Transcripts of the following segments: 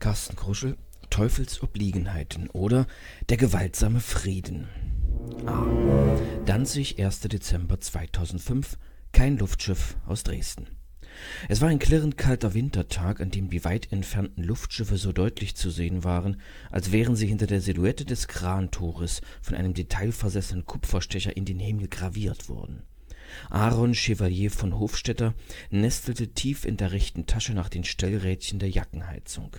Carsten Kruschel, Teufelsobliegenheiten oder Der gewaltsame Frieden. A. Danzig, 1. Dezember 2005. Kein Luftschiff aus Dresden. Es war ein klirrend kalter Wintertag, an dem die weit entfernten Luftschiffe so deutlich zu sehen waren, als wären sie hinter der Silhouette des Krantores von einem detailversessenen Kupferstecher in den Himmel graviert worden. Aaron Chevalier von Hofstetter nestelte tief in der rechten Tasche nach den Stellrädchen der Jackenheizung.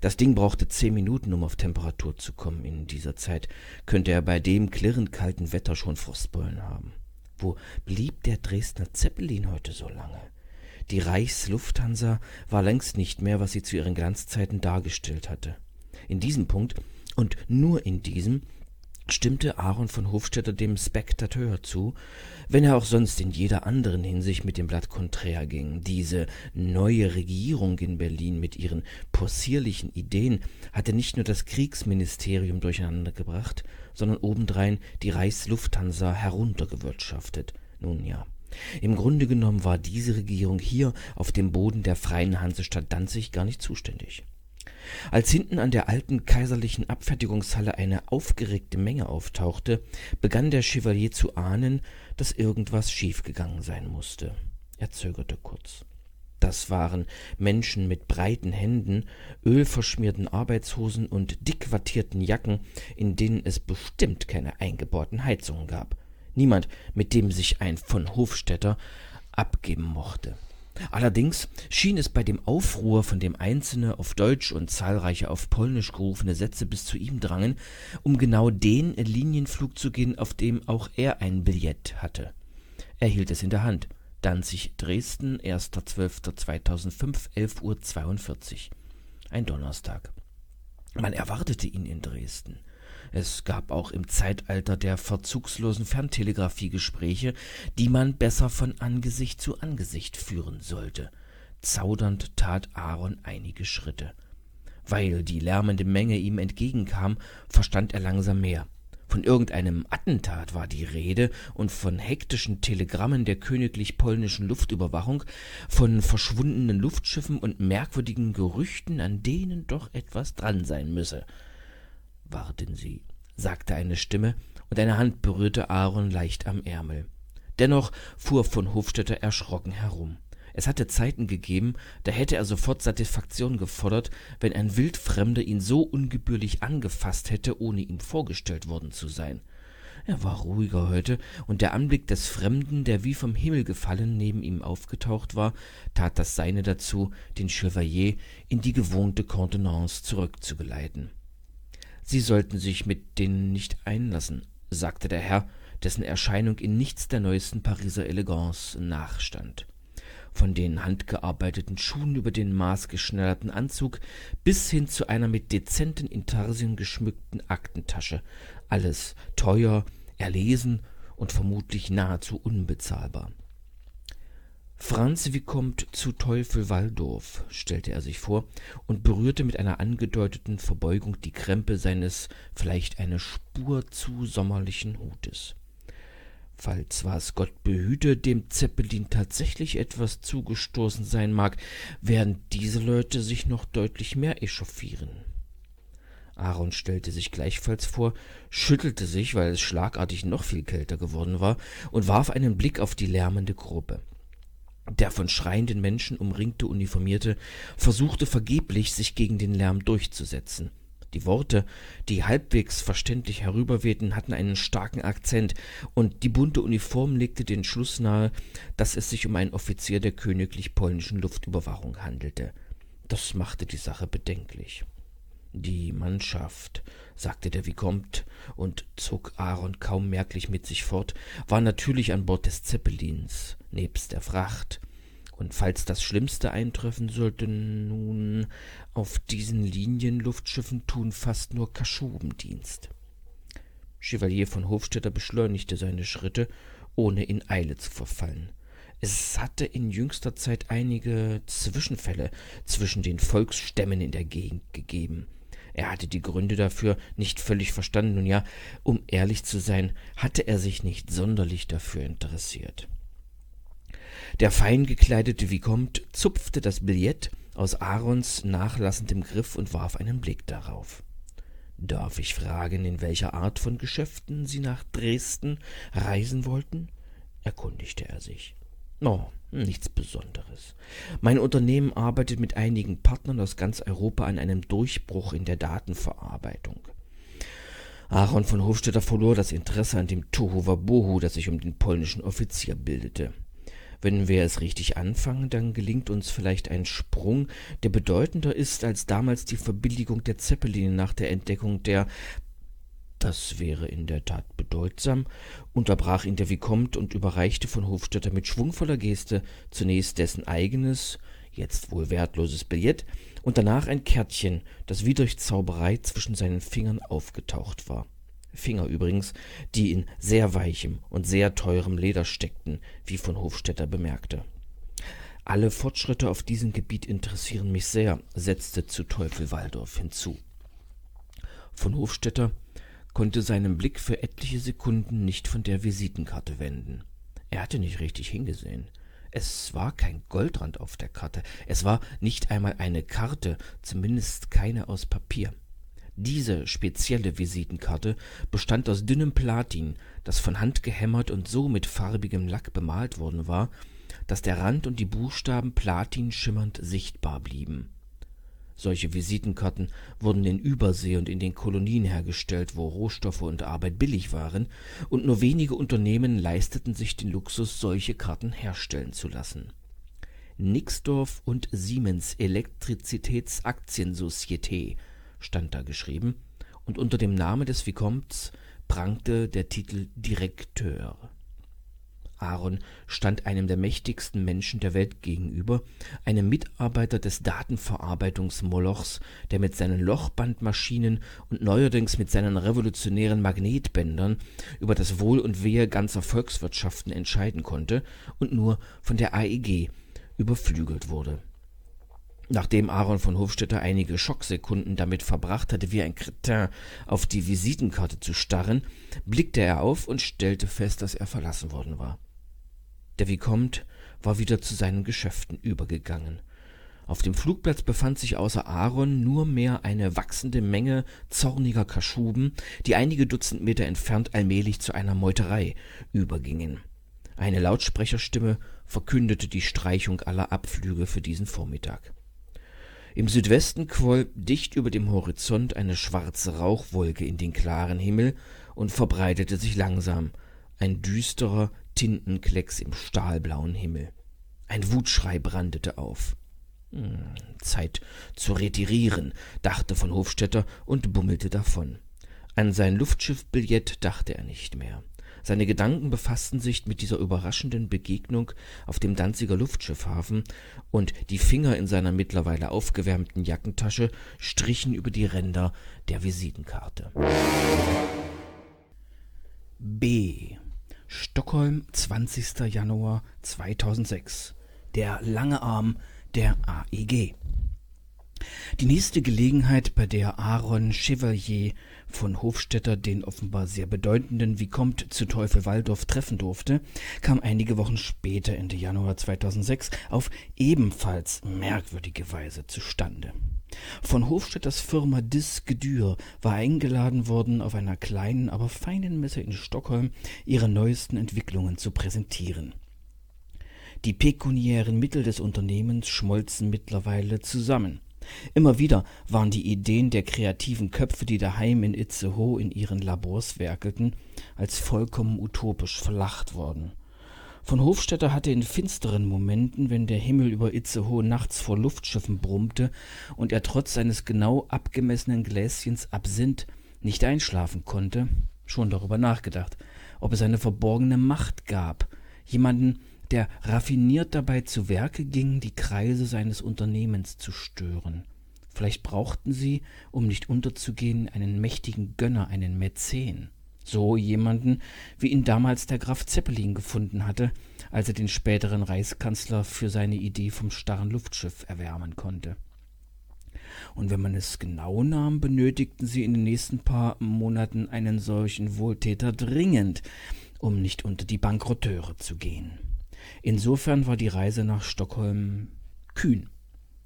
Das Ding brauchte zehn Minuten, um auf Temperatur zu kommen. In dieser Zeit könnte er bei dem klirrend kalten Wetter schon Frostbeulen haben. Wo blieb der Dresdner Zeppelin heute so lange? Die Reichslufthansa war längst nicht mehr, was sie zu ihren Glanzzeiten dargestellt hatte. In diesem Punkt und nur in diesem stimmte Aaron von Hofstetter dem Spektateur zu, wenn er auch sonst in jeder anderen Hinsicht mit dem Blatt konträr ging. Diese neue Regierung in Berlin mit ihren possierlichen Ideen hatte nicht nur das Kriegsministerium durcheinandergebracht, sondern obendrein die Reichslufthansa heruntergewirtschaftet. Nun ja. Im Grunde genommen war diese Regierung hier auf dem Boden der freien Hansestadt Danzig gar nicht zuständig. Als hinten an der alten kaiserlichen Abfertigungshalle eine aufgeregte Menge auftauchte, begann der Chevalier zu ahnen, dass irgendwas schiefgegangen sein musste. Er zögerte kurz. Das waren Menschen mit breiten Händen, ölverschmierten Arbeitshosen und dick wattierten Jacken, in denen es bestimmt keine eingebauten Heizungen gab. Niemand, mit dem sich ein von Hofstädter abgeben mochte. Allerdings schien es bei dem Aufruhr, von dem einzelne auf Deutsch und zahlreiche auf Polnisch gerufene Sätze bis zu ihm drangen, um genau den Linienflug zu gehen, auf dem auch er ein Billett hatte. Er hielt es in der Hand. Danzig, Dresden, 1.12.2005, 11.42 Uhr. Ein Donnerstag. Man erwartete ihn in Dresden. Es gab auch im Zeitalter der verzugslosen Ferntelegraphie Gespräche, die man besser von Angesicht zu Angesicht führen sollte. Zaudernd tat Aaron einige Schritte. Weil die lärmende Menge ihm entgegenkam, verstand er langsam mehr. Von irgendeinem Attentat war die Rede und von hektischen Telegrammen der königlich polnischen Luftüberwachung, von verschwundenen Luftschiffen und merkwürdigen Gerüchten, an denen doch etwas dran sein müsse. Warten Sie, sagte eine Stimme, und eine Hand berührte Aaron leicht am Ärmel. Dennoch fuhr von Hofstetter erschrocken herum. Es hatte Zeiten gegeben, da hätte er sofort Satisfaktion gefordert, wenn ein Wildfremder ihn so ungebührlich angefasst hätte, ohne ihm vorgestellt worden zu sein. Er war ruhiger heute, und der Anblick des Fremden, der wie vom Himmel gefallen neben ihm aufgetaucht war, tat das Seine dazu, den Chevalier in die gewohnte Kontenance zurückzugeleiten. Sie sollten sich mit denen nicht einlassen, sagte der Herr, dessen Erscheinung in nichts der neuesten Pariser Eleganz nachstand. Von den handgearbeiteten Schuhen über den maßgeschneiderten Anzug bis hin zu einer mit dezenten Intarsien geschmückten Aktentasche. Alles teuer, erlesen und vermutlich nahezu unbezahlbar. Franz Vicomte zu Teufel Walldorf, stellte er sich vor und berührte mit einer angedeuteten Verbeugung die Krempe seines vielleicht eine Spur zu sommerlichen Hutes. Falls was Gott behüte, dem Zeppelin tatsächlich etwas zugestoßen sein mag, werden diese Leute sich noch deutlich mehr echauffieren. Aaron stellte sich gleichfalls vor, schüttelte sich, weil es schlagartig noch viel kälter geworden war, und warf einen Blick auf die lärmende Gruppe. Der von schreienden Menschen umringte Uniformierte versuchte vergeblich, sich gegen den Lärm durchzusetzen. Die Worte, die halbwegs verständlich herüberwehten, hatten einen starken Akzent, und die bunte Uniform legte den Schluss nahe, dass es sich um einen Offizier der königlich polnischen Luftüberwachung handelte. Das machte die Sache bedenklich. Die Mannschaft, sagte der Vicomte und zog Aaron kaum merklich mit sich fort, war natürlich an Bord des Zeppelins, nebst der Fracht. Und falls das Schlimmste eintreffen sollte, nun, auf diesen Linienluftschiffen tun fast nur Kaschuben Dienst. Chevalier von Hofstetter beschleunigte seine Schritte, ohne in Eile zu verfallen. Es hatte in jüngster Zeit einige Zwischenfälle zwischen den Volksstämmen in der Gegend gegeben, er hatte die Gründe dafür nicht völlig verstanden, und ja, um ehrlich zu sein, hatte er sich nicht sonderlich dafür interessiert. Der fein gekleidete Vicomte zupfte das Billett aus Aarons nachlassendem Griff und warf einen Blick darauf. Darf ich fragen, in welcher Art von Geschäften Sie nach Dresden reisen wollten? erkundigte er sich. Oh, nichts Besonderes. Mein Unternehmen arbeitet mit einigen Partnern aus ganz Europa an einem Durchbruch in der Datenverarbeitung. Aaron von Hofstetter verlor das Interesse an dem Tohuwabohu, das sich um den polnischen Offizier bildete. Wenn wir es richtig anfangen, dann gelingt uns vielleicht ein Sprung, der bedeutender ist als damals die Verbilligung der Zeppeline nach der Entdeckung der das wäre in der Tat bedeutsam, unterbrach ihn der Vicomte und überreichte von Hofstetter mit schwungvoller Geste zunächst dessen eigenes, jetzt wohl wertloses Billett und danach ein Kärtchen, das wie durch Zauberei zwischen seinen Fingern aufgetaucht war. Finger übrigens, die in sehr weichem und sehr teurem Leder steckten, wie von Hofstetter bemerkte. Alle Fortschritte auf diesem Gebiet interessieren mich sehr, setzte zu Teufel Waldorf hinzu. Von Hofstetter konnte seinen Blick für etliche Sekunden nicht von der Visitenkarte wenden. Er hatte nicht richtig hingesehen. Es war kein Goldrand auf der Karte, es war nicht einmal eine Karte, zumindest keine aus Papier. Diese spezielle Visitenkarte bestand aus dünnem Platin, das von Hand gehämmert und so mit farbigem Lack bemalt worden war, dass der Rand und die Buchstaben platinschimmernd sichtbar blieben. Solche Visitenkarten wurden in Übersee und in den Kolonien hergestellt, wo Rohstoffe und Arbeit billig waren, und nur wenige Unternehmen leisteten sich den Luxus, solche Karten herstellen zu lassen. Nixdorf und Siemens Elektrizitätsaktiensociete stand da geschrieben, und unter dem Namen des Vicomtes prangte der Titel Direkteur. Aaron stand einem der mächtigsten Menschen der Welt gegenüber, einem Mitarbeiter des Datenverarbeitungsmolochs, der mit seinen Lochbandmaschinen und neuerdings mit seinen revolutionären Magnetbändern über das Wohl und Wehe ganzer Volkswirtschaften entscheiden konnte und nur von der AEG überflügelt wurde. Nachdem Aaron von Hofstetter einige Schocksekunden damit verbracht hatte, wie ein Kretin auf die Visitenkarte zu starren, blickte er auf und stellte fest, dass er verlassen worden war. Der Vicomte war wieder zu seinen Geschäften übergegangen. Auf dem Flugplatz befand sich außer Aaron nur mehr eine wachsende Menge zorniger Kaschuben, die einige Dutzend Meter entfernt allmählich zu einer Meuterei übergingen. Eine Lautsprecherstimme verkündete die Streichung aller Abflüge für diesen Vormittag. Im Südwesten quoll dicht über dem Horizont eine schwarze Rauchwolke in den klaren Himmel und verbreitete sich langsam, ein düsterer, Tintenklecks im stahlblauen Himmel. Ein Wutschrei brandete auf. Hm, Zeit zu retirieren, dachte von Hofstetter und bummelte davon. An sein Luftschiffbillett dachte er nicht mehr. Seine Gedanken befassten sich mit dieser überraschenden Begegnung auf dem Danziger Luftschiffhafen, und die Finger in seiner mittlerweile aufgewärmten Jackentasche strichen über die Ränder der Visitenkarte. B. Stockholm, 20. Januar 2006. Der lange Arm der AEG. Die nächste Gelegenheit, bei der Aaron Chevalier von Hofstetter den offenbar sehr bedeutenden Vicomte zu Teufel Waldorf treffen durfte, kam einige Wochen später, Ende Januar 2006, auf ebenfalls merkwürdige Weise zustande. Von Hofstetters Firma Disgedür war eingeladen worden, auf einer kleinen, aber feinen Messe in Stockholm ihre neuesten Entwicklungen zu präsentieren. Die pekuniären Mittel des Unternehmens schmolzen mittlerweile zusammen. Immer wieder waren die Ideen der kreativen Köpfe, die daheim in Itzehoe in ihren Labors werkelten, als vollkommen utopisch verlacht worden. Von Hofstetter hatte in finsteren Momenten, wenn der Himmel über Itzehoe nachts vor Luftschiffen brummte und er trotz seines genau abgemessenen Gläschens Absinth nicht einschlafen konnte, schon darüber nachgedacht, ob es eine verborgene Macht gab, jemanden, der raffiniert dabei zu Werke ging, die Kreise seines Unternehmens zu stören. Vielleicht brauchten sie, um nicht unterzugehen, einen mächtigen Gönner, einen Mäzen. So jemanden, wie ihn damals der Graf Zeppelin gefunden hatte, als er den späteren Reichskanzler für seine Idee vom starren Luftschiff erwärmen konnte. Und wenn man es genau nahm, benötigten sie in den nächsten paar Monaten einen solchen Wohltäter dringend, um nicht unter die Bankrotteure zu gehen. Insofern war die Reise nach Stockholm kühn.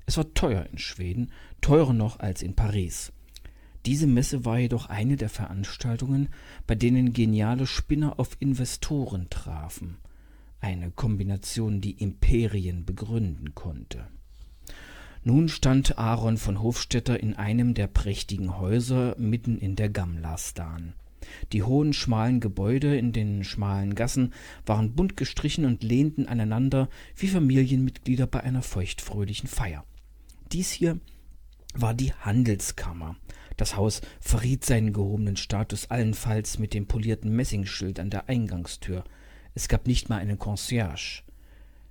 Es war teuer in Schweden, teurer noch als in Paris. Diese Messe war jedoch eine der Veranstaltungen, bei denen geniale Spinner auf Investoren trafen. Eine Kombination, die Imperien begründen konnte. Nun stand Aaron von Hofstetter in einem der prächtigen Häuser mitten in der Gamlastan. Die hohen, schmalen Gebäude in den schmalen Gassen waren bunt gestrichen und lehnten aneinander wie Familienmitglieder bei einer feuchtfröhlichen Feier. Dies hier war die Handelskammer. Das Haus verriet seinen gehobenen Status allenfalls mit dem polierten Messingschild an der Eingangstür. Es gab nicht mal einen Concierge.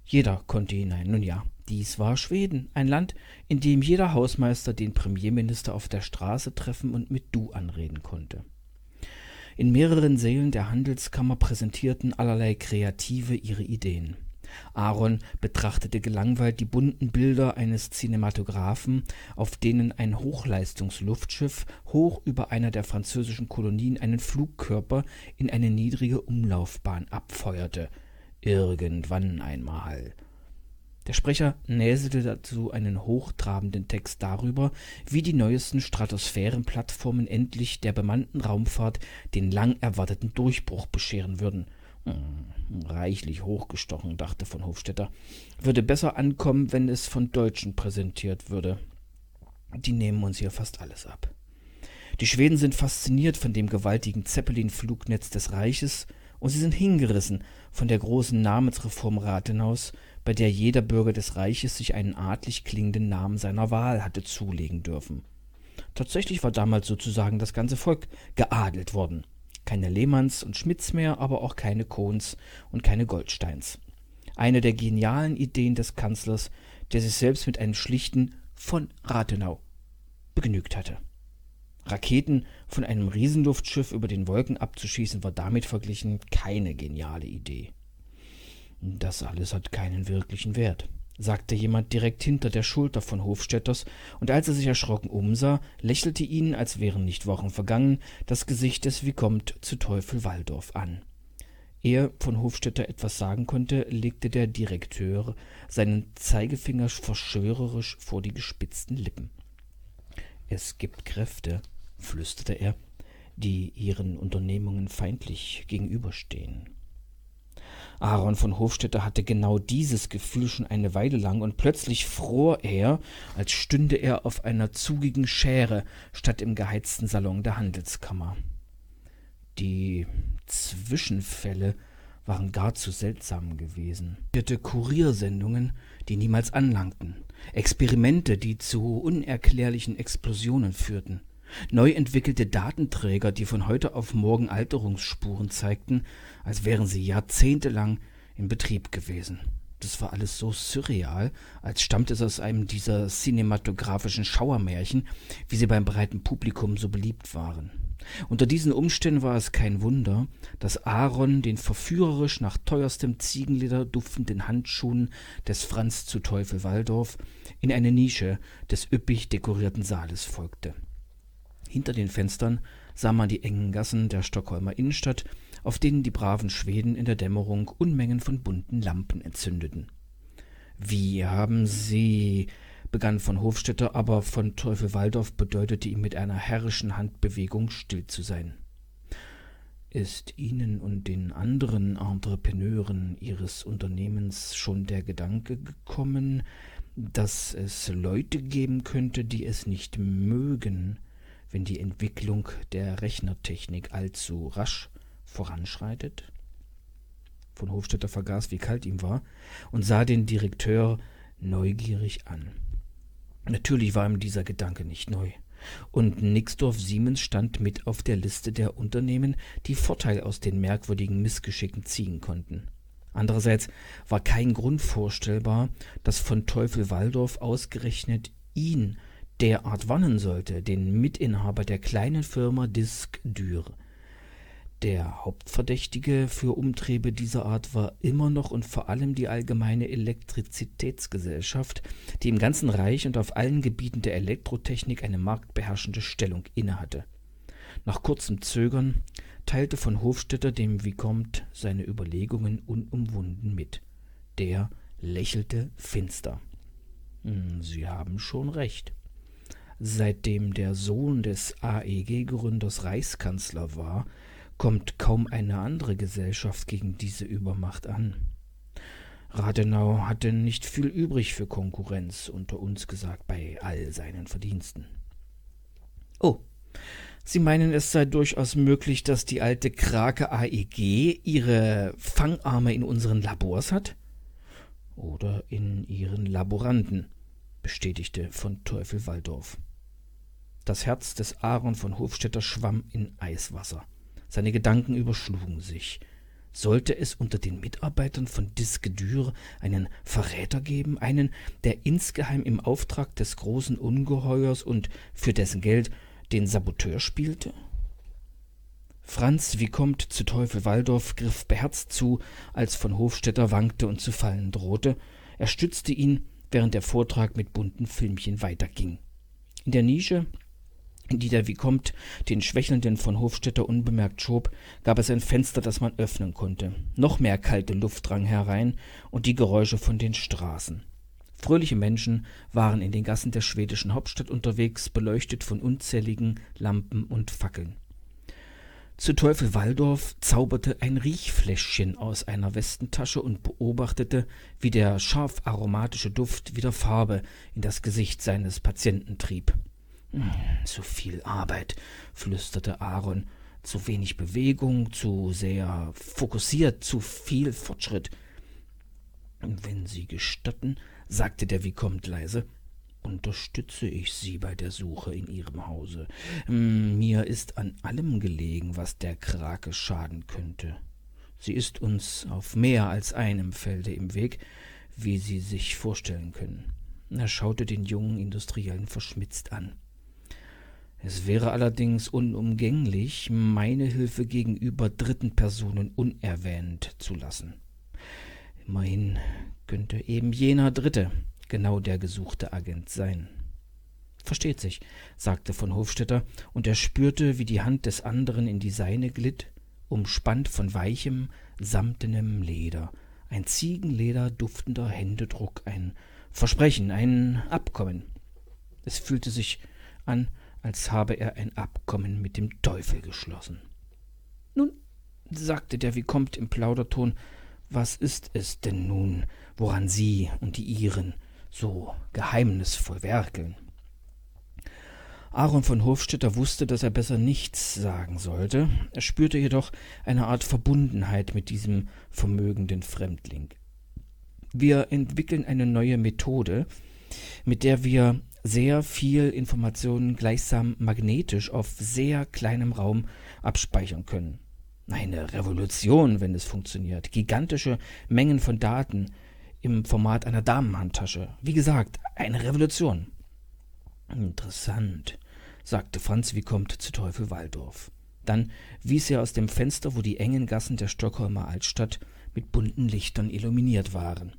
Jeder konnte hinein. Nun ja, dies war Schweden, ein Land, in dem jeder Hausmeister den Premierminister auf der Straße treffen und mit Du anreden konnte. In mehreren Sälen der Handelskammer präsentierten allerlei Kreative ihre Ideen. Aaron betrachtete gelangweilt die bunten Bilder eines Cinematographen, auf denen ein Hochleistungsluftschiff hoch über einer der französischen Kolonien einen Flugkörper in eine niedrige Umlaufbahn abfeuerte. Irgendwann einmal. Der Sprecher näselte dazu einen hochtrabenden Text darüber, wie die neuesten Stratosphärenplattformen endlich der bemannten Raumfahrt den lang erwarteten Durchbruch bescheren würden. Reichlich hochgestochen, dachte von Hofstetter. Würde besser ankommen, wenn es von Deutschen präsentiert würde. Die nehmen uns hier fast alles ab. Die Schweden sind fasziniert von dem gewaltigen Zeppelin-Flugnetz des Reiches und sie sind hingerissen von der großen Namensreform Rathenaus, bei der jeder Bürger des Reiches sich einen adlig klingenden Namen seiner Wahl hatte zulegen dürfen. Tatsächlich war damals sozusagen das ganze Volk geadelt worden. Keine Lehmanns und Schmidts mehr, aber auch keine Kohns und keine Goldsteins. Eine der genialen Ideen des Kanzlers, der sich selbst mit einem schlichten von Rathenau begnügt hatte. Raketen von einem Riesenluftschiff über den Wolken abzuschießen, war damit verglichen keine geniale Idee. Das alles hat keinen wirklichen Wert, sagte jemand direkt hinter der Schulter von Hofstädters, und als er sich erschrocken umsah, lächelte ihn, als wären nicht Wochen vergangen, das Gesicht des Vicomte zu Teufel Waldorf an. Ehe von Hofstetter etwas sagen konnte, legte der Direkteur seinen Zeigefinger verschwörerisch vor die gespitzten Lippen. Es gibt Kräfte, flüsterte er, die ihren Unternehmungen feindlich gegenüberstehen. Aaron von Hofstetter hatte genau dieses Gefühl schon eine Weile lang, und plötzlich fror er, als stünde er auf einer zugigen Schere statt im geheizten Salon der Handelskammer. Die Zwischenfälle waren gar zu seltsam gewesen. Kuriersendungen, die niemals anlangten, Experimente, die zu unerklärlichen Explosionen führten. Neu entwickelte Datenträger, die von heute auf morgen Alterungsspuren zeigten, als wären sie jahrzehntelang in Betrieb gewesen. Das war alles so surreal, als stammte es aus einem dieser cinematografischen Schauermärchen, wie sie beim breiten Publikum so beliebt waren. Unter diesen Umständen war es kein Wunder, dass Aaron den verführerisch nach teuerstem Ziegenleder duftenden Handschuhen des Franz zu Teufel Waldorf in eine Nische des üppig dekorierten Saales folgte. Hinter den Fenstern sah man die engen Gassen der Stockholmer Innenstadt, auf denen die braven Schweden in der Dämmerung Unmengen von bunten Lampen entzündeten. Wie haben Sie begann von Hofstetter, aber von Teufel Waldorf bedeutete ihm mit einer herrischen Handbewegung still zu sein. Ist Ihnen und den anderen Entrepreneuren Ihres Unternehmens schon der Gedanke gekommen, dass es Leute geben könnte, die es nicht mögen, wenn die Entwicklung der Rechnertechnik allzu rasch voranschreitet? Von Hofstetter vergaß, wie kalt ihm war, und sah den Direkteur neugierig an. Natürlich war ihm dieser Gedanke nicht neu. Und Nixdorf Siemens stand mit auf der Liste der Unternehmen, die Vorteil aus den merkwürdigen Missgeschicken ziehen konnten. Andererseits war kein Grund vorstellbar, dass von Teufel Waldorf ausgerechnet ihn derart warnen sollte, den Mitinhaber der kleinen Firma Disc Dür. Der Hauptverdächtige für Umtriebe dieser Art war immer noch und vor allem die allgemeine Elektrizitätsgesellschaft, die im ganzen Reich und auf allen Gebieten der Elektrotechnik eine marktbeherrschende Stellung innehatte. Nach kurzem Zögern teilte von Hofstetter dem Vicomte seine Überlegungen unumwunden mit. Der lächelte finster. Hm, Sie haben schon recht. Seitdem der Sohn des AEG-Gründers Reichskanzler war, kommt kaum eine andere Gesellschaft gegen diese Übermacht an. Rathenau hatte nicht viel übrig für Konkurrenz, unter uns gesagt, bei all seinen Verdiensten. Oh, Sie meinen, es sei durchaus möglich, dass die alte Krake AEG ihre Fangarme in unseren Labors hat? Oder in ihren Laboranten, bestätigte von Teufel Waldorf. Das Herz des Aaron von Hofstetter schwamm in Eiswasser. Seine Gedanken überschlugen sich. Sollte es unter den Mitarbeitern von Diskedür einen Verräter geben, einen, der insgeheim im Auftrag des großen Ungeheuers und für dessen Geld den Saboteur spielte? Franz, wie kommt zu Teufel Waldorf, griff beherzt zu, als von Hofstetter wankte und zu fallen drohte. Er stützte ihn, während der Vortrag mit bunten Filmchen weiterging. In der Nische, die der Vicomte den Schwächelnden von Hofstetter unbemerkt schob, gab es ein Fenster, das man öffnen konnte. Noch mehr kalte Luft drang herein und die Geräusche von den Straßen. Fröhliche Menschen waren in den Gassen der schwedischen Hauptstadt unterwegs, beleuchtet von unzähligen Lampen und Fackeln. Zu Teufel Waldorf zauberte ein Riechfläschchen aus einer Westentasche und beobachtete, wie der scharf aromatische Duft wieder Farbe in das Gesicht seines Patienten trieb. Zu viel Arbeit, flüsterte Aaron, zu wenig Bewegung, zu sehr fokussiert, zu viel Fortschritt. Wenn Sie gestatten, sagte der Vicomte leise, unterstütze ich Sie bei der Suche in Ihrem Hause. Hm, mir ist an allem gelegen, was der Krake schaden könnte. Sie ist uns auf mehr als einem Felde im Weg, wie Sie sich vorstellen können. Er schaute den jungen Industriellen verschmitzt an. Es wäre allerdings unumgänglich, meine Hilfe gegenüber dritten Personen unerwähnt zu lassen. Immerhin könnte eben jener Dritte genau der gesuchte Agent sein. Versteht sich, sagte von Hofstetter, und er spürte, wie die Hand des anderen in die seine glitt, umspannt von weichem, samtenem Leder, ein Ziegenleder duftender Händedruck, ein Versprechen, ein Abkommen. Es fühlte sich an, als habe er ein Abkommen mit dem Teufel geschlossen. Nun, sagte der Vicomte im Plauderton, was ist es denn nun, woran Sie und die Ihren so geheimnisvoll werkeln? Aaron von Hofstetter wusste, dass er besser nichts sagen sollte. Er spürte jedoch eine Art Verbundenheit mit diesem vermögenden Fremdling. Wir entwickeln eine neue Methode, mit der wir sehr viel Informationen gleichsam magnetisch auf sehr kleinem Raum abspeichern können. Eine Revolution, wenn es funktioniert. Gigantische Mengen von Daten im Format einer Damenhandtasche. Wie gesagt, eine Revolution. Interessant, sagte Franz Vicomte zu Teufel Waldorf. Dann wies er aus dem Fenster, wo die engen Gassen der Stockholmer Altstadt mit bunten Lichtern illuminiert waren.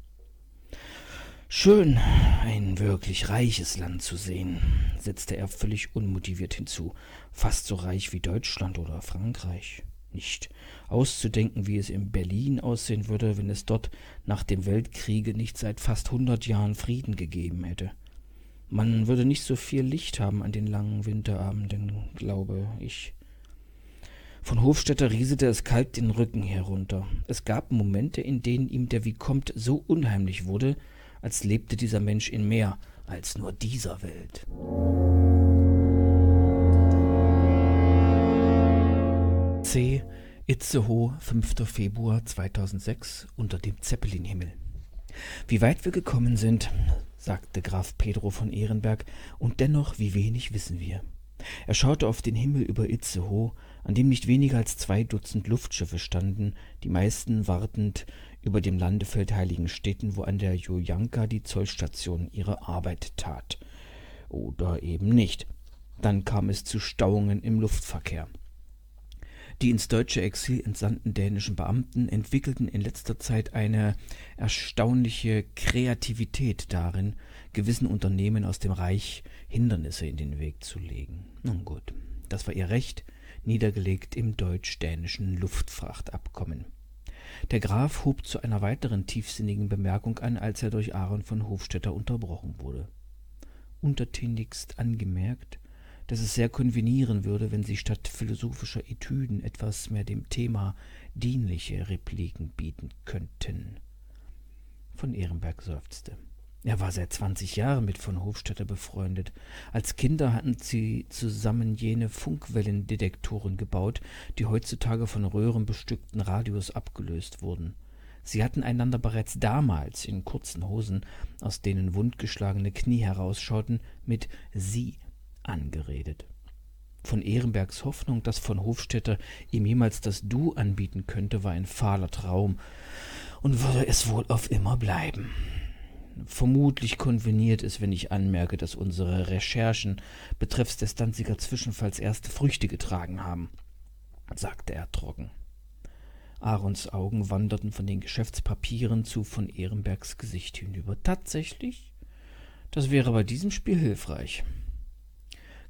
Schön, ein wirklich reiches Land zu sehen, setzte er völlig unmotiviert hinzu, fast so reich wie Deutschland oder Frankreich. Nicht auszudenken, wie es in Berlin aussehen würde, wenn es dort nach dem Weltkriege nicht seit fast hundert Jahren Frieden gegeben hätte. Man würde nicht so viel Licht haben an den langen Winterabenden, glaube ich. Von Hofstetter rieselte es kalt den Rücken herunter. Es gab Momente, in denen ihm der Vicomte so unheimlich wurde, als lebte dieser Mensch in mehr als nur dieser Welt. C. Itzehoe, 5. Februar 2006, unter dem Zeppelinhimmel. Wie weit wir gekommen sind, sagte Graf Pedro von Ehrenberg, und dennoch wie wenig wissen wir. Er schaute auf den Himmel über Itzehoe, an dem nicht weniger als zwei Dutzend Luftschiffe standen, die meisten wartend über dem Landefeld Heiligenstädten, wo an der Julianka die Zollstation ihre Arbeit tat. Oder eben nicht. Dann kam es zu Stauungen im Luftverkehr. Die ins deutsche Exil entsandten dänischen Beamten entwickelten in letzter Zeit eine erstaunliche Kreativität darin, gewissen Unternehmen aus dem Reich Hindernisse in den Weg zu legen. Nun gut, das war ihr Recht, niedergelegt im deutsch-dänischen Luftfrachtabkommen. Der Graf hob zu einer weiteren tiefsinnigen Bemerkung an, als er durch Aaron von Hofstetter unterbrochen wurde. Untertänigst angemerkt, dass es sehr konvenieren würde, wenn Sie statt philosophischer Etüden etwas mehr dem Thema dienliche Repliken bieten könnten. Von Ehrenberg seufzte. Er war seit zwanzig Jahren mit von Hofstetter befreundet. Als Kinder hatten sie zusammen jene Funkwellendetektoren gebaut, die heutzutage von röhrenbestückten Radios abgelöst wurden. Sie hatten einander bereits damals in kurzen Hosen, aus denen wundgeschlagene Knie herausschauten, mit Sie angeredet. Von Ehrenbergs Hoffnung, dass von Hofstetter ihm jemals das Du anbieten könnte, war ein fahler Traum und würde es wohl auf immer bleiben. Vermutlich konveniert es, wenn ich anmerke, dass unsere Recherchen betreffs des Danziger Zwischenfalls erste Früchte getragen haben, sagte er trocken. Aarons Augen wanderten von den Geschäftspapieren zu von Ehrenbergs Gesicht hinüber. Tatsächlich? Das wäre bei diesem Spiel hilfreich.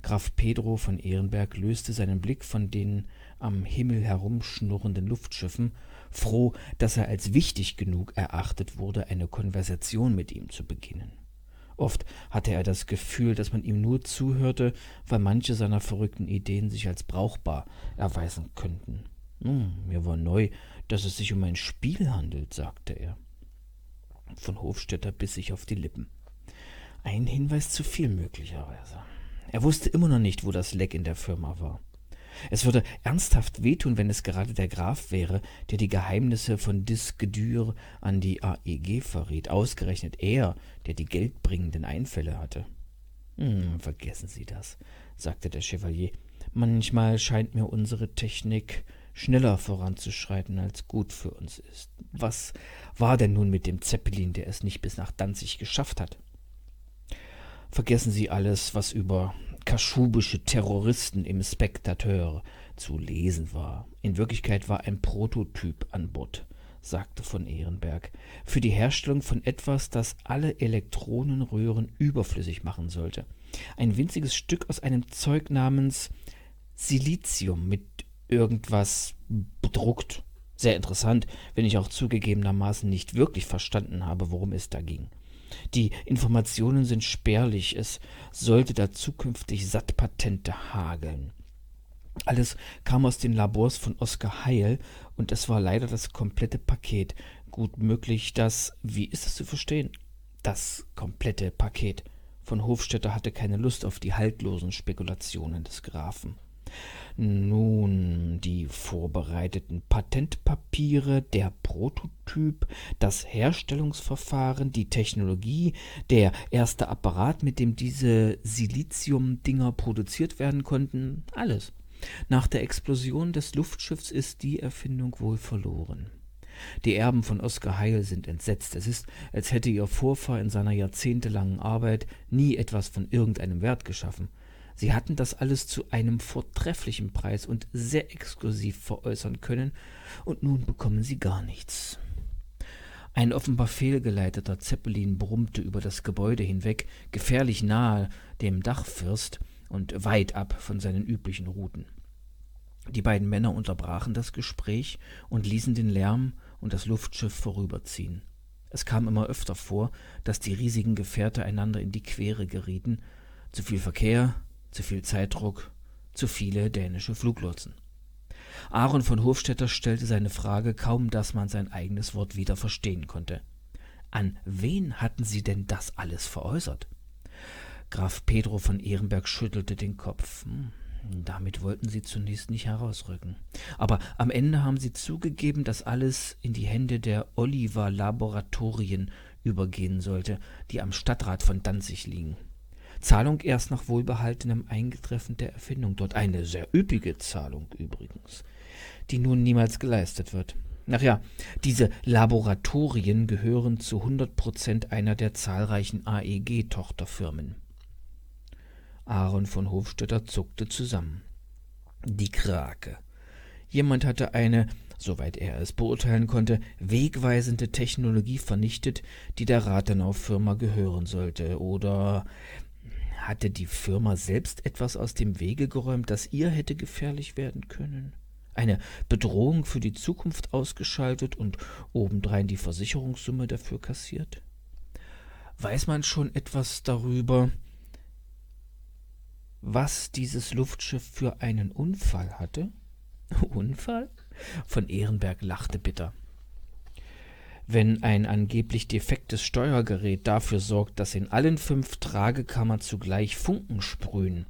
Graf Pedro von Ehrenberg löste seinen Blick von den am Himmel herumschnurrenden Luftschiffen froh, dass er als wichtig genug erachtet wurde, eine Konversation mit ihm zu beginnen. Oft hatte er das Gefühl, dass man ihm nur zuhörte, weil manche seiner verrückten Ideen sich als brauchbar erweisen könnten. Nun, mir war neu, dass es sich um ein Spiel handelt, sagte er. Von Hofstetter biss sich auf die Lippen. Ein Hinweis zu viel möglicherweise. Er wusste immer noch nicht, wo das Leck in der Firma war. Es würde ernsthaft wehtun, wenn es gerade der Graf wäre, der die Geheimnisse von Diskedür an die AEG verriet, ausgerechnet er, der die geldbringenden Einfälle hatte. Hm, vergessen Sie das, sagte der Chevalier. Manchmal scheint mir unsere Technik schneller voranzuschreiten, als gut für uns ist. Was war denn nun mit dem Zeppelin, der es nicht bis nach Danzig geschafft hat? Vergessen Sie alles, was über kaschubische Terroristen im Spektateur zu lesen war. In Wirklichkeit war ein Prototyp an Bord, sagte von Ehrenberg, für die Herstellung von etwas, das alle Elektronenröhren überflüssig machen sollte. Ein winziges Stück aus einem Zeug namens Silizium mit irgendwas bedruckt. Sehr interessant, wenn ich auch zugegebenermaßen nicht wirklich verstanden habe, worum es da ging. Die Informationen sind spärlich, es sollte da zukünftig satt Patente hageln. Alles kam aus den Labors von Oskar Heil und es war leider das komplette Paket. Gut möglich, dass, wie ist es zu verstehen? Das komplette Paket. Von Hofstetter hatte keine Lust auf die haltlosen Spekulationen des Grafen. Nun, die vorbereiteten Patentpapiere, der Prototyp, das Herstellungsverfahren, die Technologie, der erste Apparat, mit dem diese Siliziumdinger produziert werden konnten, alles. Nach der Explosion des Luftschiffs ist die Erfindung wohl verloren. Die Erben von Oskar Heil sind entsetzt. Es ist, als hätte ihr Vorfahr in seiner jahrzehntelangen Arbeit nie etwas von irgendeinem Wert geschaffen. Sie hatten das alles zu einem vortrefflichen Preis und sehr exklusiv veräußern können, und nun bekommen sie gar nichts. Ein offenbar fehlgeleiteter Zeppelin brummte über das Gebäude hinweg, gefährlich nahe dem Dachfirst und weit ab von seinen üblichen Routen. Die beiden Männer unterbrachen das Gespräch und ließen den Lärm und das Luftschiff vorüberziehen. Es kam immer öfter vor, dass die riesigen Gefährte einander in die Quere gerieten. Zu viel Verkehr, zu viel Zeitdruck, zu viele dänische Fluglotsen. Aaron von Hofstetter stellte seine Frage kaum, dass man sein eigenes Wort wieder verstehen konnte. An wen hatten Sie denn das alles veräußert? Graf Pedro von Ehrenberg schüttelte den Kopf. Hm, damit wollten sie zunächst nicht herausrücken. Aber am Ende haben sie zugegeben, dass alles in die Hände der Oliver Laboratorien übergehen sollte, die am Stadtrat von Danzig liegen. Zahlung erst nach wohlbehaltenem Eingetreffen der Erfindung dort. Eine sehr üppige Zahlung übrigens, die nun niemals geleistet wird. Ach ja, diese Laboratorien gehören zu 100 Prozent einer der zahlreichen AEG-Tochterfirmen. Aaron von Hofstetter zuckte zusammen. Die Krake. Jemand hatte eine, soweit er es beurteilen konnte, wegweisende Technologie vernichtet, die der Rathenau-Firma gehören sollte. Oder hatte die Firma selbst etwas aus dem Wege geräumt, das ihr hätte gefährlich werden können? eine Bedrohung für die Zukunft ausgeschaltet und obendrein die Versicherungssumme dafür kassiert? Weiß man schon etwas darüber, was dieses Luftschiff für einen Unfall hatte? Unfall? Von Ehrenberg lachte bitter. Wenn ein angeblich defektes Steuergerät dafür sorgt, dass in allen fünf Tragekammern zugleich Funken sprühen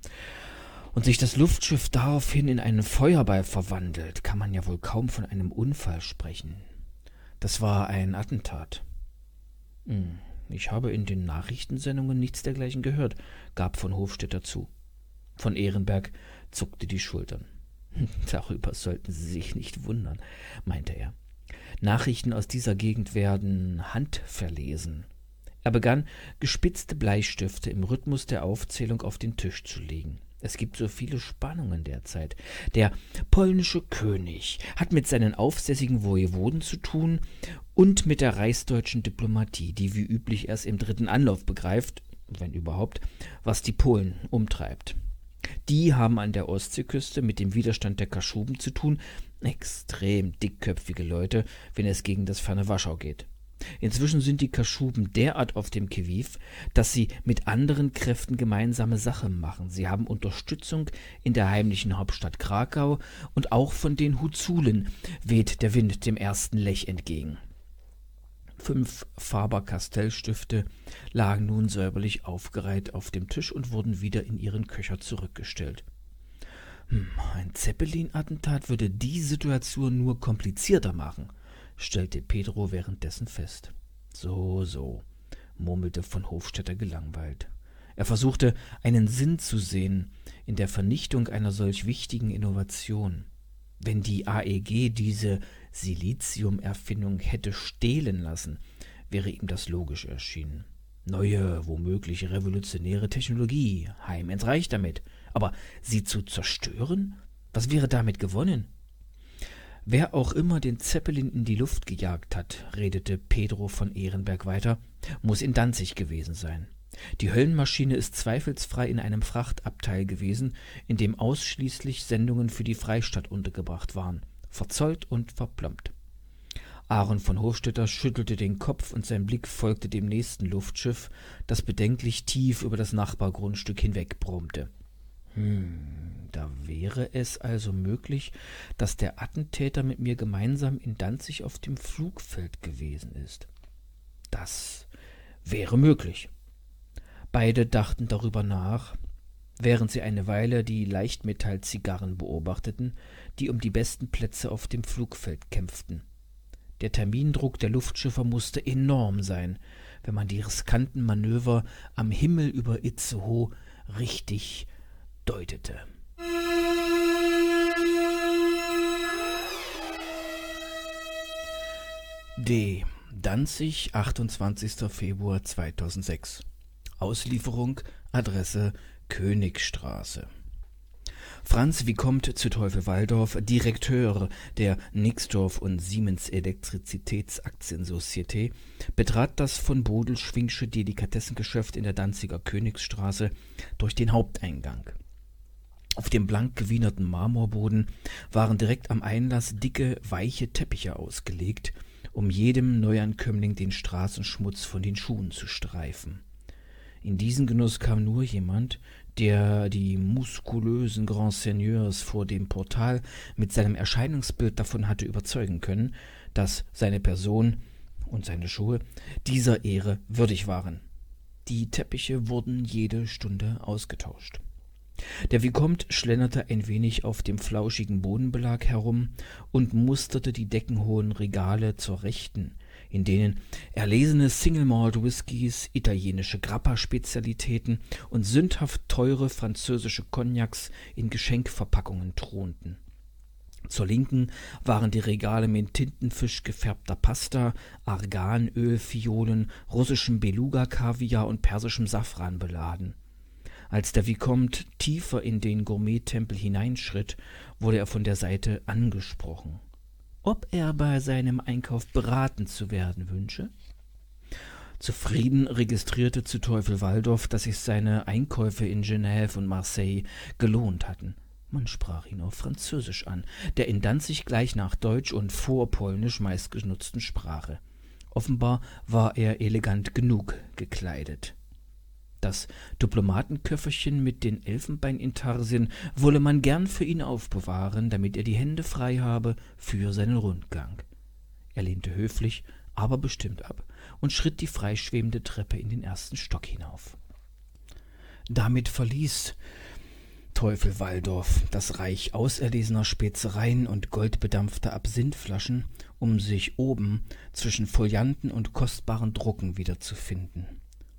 und sich das Luftschiff daraufhin in einen Feuerball verwandelt, kann man ja wohl kaum von einem Unfall sprechen. Das war ein Attentat. Hm, ich habe in den Nachrichtensendungen nichts dergleichen gehört, gab von Hofstetter zu. Von Ehrenberg zuckte die Schultern. Darüber sollten Sie sich nicht wundern, meinte er. Nachrichten aus dieser Gegend werden handverlesen. Er begann, gespitzte Bleistifte im Rhythmus der Aufzählung auf den Tisch zu legen. Es gibt so viele Spannungen derzeit. Der polnische König hat mit seinen aufsässigen Wojewoden zu tun und mit der reichsdeutschen Diplomatie, die wie üblich erst im dritten Anlauf begreift, wenn überhaupt, was die Polen umtreibt. Die haben an der Ostseeküste mit dem Widerstand der Kaschuben zu tun, extrem dickköpfige Leute, wenn es gegen das ferne Warschau geht. Inzwischen sind die Kaschuben derart auf dem Kiviv, dass sie mit anderen Kräften gemeinsame Sache machen. Sie haben Unterstützung in der heimlichen Hauptstadt Krakau und auch von den Huzulen weht der Wind dem ersten Lech entgegen. Fünf Faber-Castell-Stifte lagen nun säuberlich aufgereiht auf dem Tisch und wurden wieder in ihren Köcher zurückgestellt. Hm, ein Zeppelin-Attentat würde die Situation nur komplizierter machen, stellte Pedro währenddessen fest. So, so, murmelte von Hofstetter gelangweilt. Er versuchte, einen Sinn zu sehen in der Vernichtung einer solch wichtigen Innovation. Wenn die AEG diese Siliziumerfindung hätte stehlen lassen, wäre ihm das logisch erschienen. Neue, womöglich revolutionäre Technologie, heim ins Reich damit. Aber sie zu zerstören? Was wäre damit gewonnen? Wer auch immer den Zeppelin in die Luft gejagt hat, redete Pedro von Ehrenberg weiter, muss in Danzig gewesen sein. Die Höllenmaschine ist zweifelsfrei in einem Frachtabteil gewesen, in dem ausschließlich Sendungen für die Freistadt untergebracht waren, verzollt und verplombt. Aaron von Hofstetter schüttelte den Kopf und sein Blick folgte dem nächsten Luftschiff, das bedenklich tief über das Nachbargrundstück hinwegbrummte. Hm, da wäre es also möglich, dass der Attentäter mit mir gemeinsam in Danzig auf dem Flugfeld gewesen ist. Das wäre möglich. Beide dachten darüber nach, während sie eine Weile die Leichtmetallzigarren beobachteten, die um die besten Plätze auf dem Flugfeld kämpften. Der Termindruck der Luftschiffer musste enorm sein, wenn man die riskanten Manöver am Himmel über Itzehoe richtig deutete. D. Danzig, 28. Februar 2006 Auslieferung Adresse Königstraße. Franz Vicomte zu Teufel-Walldorf, Direkteur der Nixdorf und Siemens Elektrizitätsaktiensocietät, betrat das von Bodel-Schwingsche Delikatessengeschäft in der Danziger Königsstraße durch den Haupteingang. Auf dem blank gewienerten Marmorboden waren direkt am Einlass dicke, weiche Teppiche ausgelegt, um jedem Neuankömmling den Straßenschmutz von den Schuhen zu streifen. In diesen Genuss kam nur jemand, der die muskulösen Grand Seigneurs vor dem Portal mit seinem Erscheinungsbild davon hatte überzeugen können, dass seine Person und seine Schuhe dieser Ehre würdig waren. Die Teppiche wurden jede Stunde ausgetauscht. Der Vicomte schlenderte ein wenig auf dem flauschigen Bodenbelag herum und musterte die deckenhohen Regale zur Rechten, in denen erlesene Single Malt Whiskys, italienische Grappa-Spezialitäten und sündhaft teure französische Cognacs in Geschenkverpackungen thronten. Zur Linken waren die Regale mit Tintenfisch gefärbter Pasta, Arganölfiolen, russischem Beluga-Kaviar und persischem Safran beladen. Als der Vicomte tiefer in den Gourmet-Tempel hineinschritt, wurde er von der Seite angesprochen ob er bei seinem Einkauf beraten zu werden wünsche. Zufrieden registrierte zu Teufel Waldorf, dass sich seine Einkäufe in Genève und Marseille gelohnt hatten. Man sprach ihn auf Französisch an, der in Danzig gleich nach Deutsch und vor Polnisch meistgenutzten Sprache. Offenbar war er elegant genug gekleidet. Das Diplomatenköfferchen mit den Elfenbeinintarsien wolle man gern für ihn aufbewahren, damit er die Hände frei habe für seinen Rundgang. Er lehnte höflich, aber bestimmt ab und schritt die freischwebende Treppe in den ersten Stock hinauf. Damit verließ Teufel Waldorf das Reich auserlesener Spezereien und goldbedampfter Absinthflaschen, um sich oben zwischen Folianten und kostbaren Drucken wiederzufinden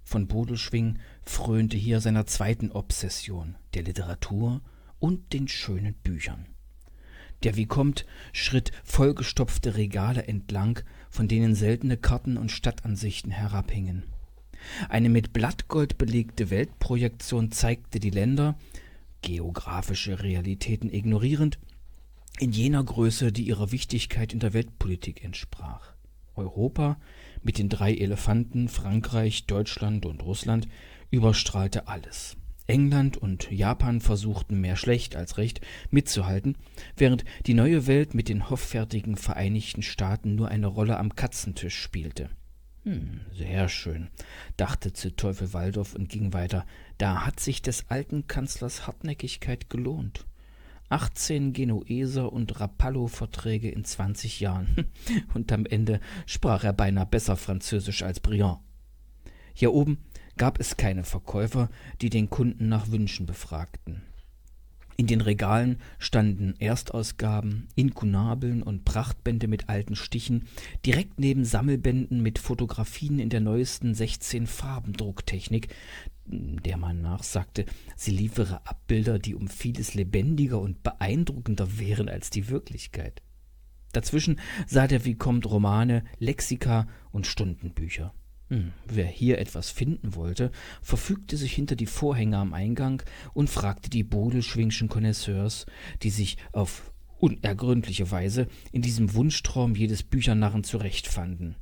von Bodelschwing frönte hier seiner zweiten Obsession, der Literatur und den schönen Büchern. Der Vicomte schritt vollgestopfte Regale entlang, von denen seltene Karten und Stadtansichten herabhingen. Eine mit Blattgold belegte Weltprojektion zeigte die Länder, geografische Realitäten ignorierend, in jener Größe, die ihrer Wichtigkeit in der Weltpolitik entsprach. Europa mit den drei Elefanten Frankreich, Deutschland und Russland überstrahlte alles. England und Japan versuchten mehr schlecht als recht mitzuhalten, während die neue Welt mit den hoffärtigen Vereinigten Staaten nur eine Rolle am Katzentisch spielte. Hm, sehr schön, dachte zu Teufel Waldorf und ging weiter. Da hat sich des alten Kanzlers Hartnäckigkeit gelohnt. 18 Genueser und Rapallo-Verträge in 20 Jahren. Und am Ende sprach er beinahe besser Französisch als Briand. Hier oben gab es keine Verkäufer, die den Kunden nach Wünschen befragten. In den Regalen standen Erstausgaben, Inkunabeln und Prachtbände mit alten Stichen, direkt neben Sammelbänden mit Fotografien in der neuesten 16-Farbendrucktechnik, der man nachsagte, sie liefere Abbilder, die um vieles lebendiger und beeindruckender wären als die Wirklichkeit. Dazwischen sah der Vicomte Romane, Lexika und Stundenbücher. Hm, wer hier etwas finden wollte, verfügte sich hinter die Vorhänge am Eingang und fragte die bodelschwingschen Connoisseurs, die sich auf unergründliche Weise in diesem Wunschtraum jedes Büchernarren zurechtfanden.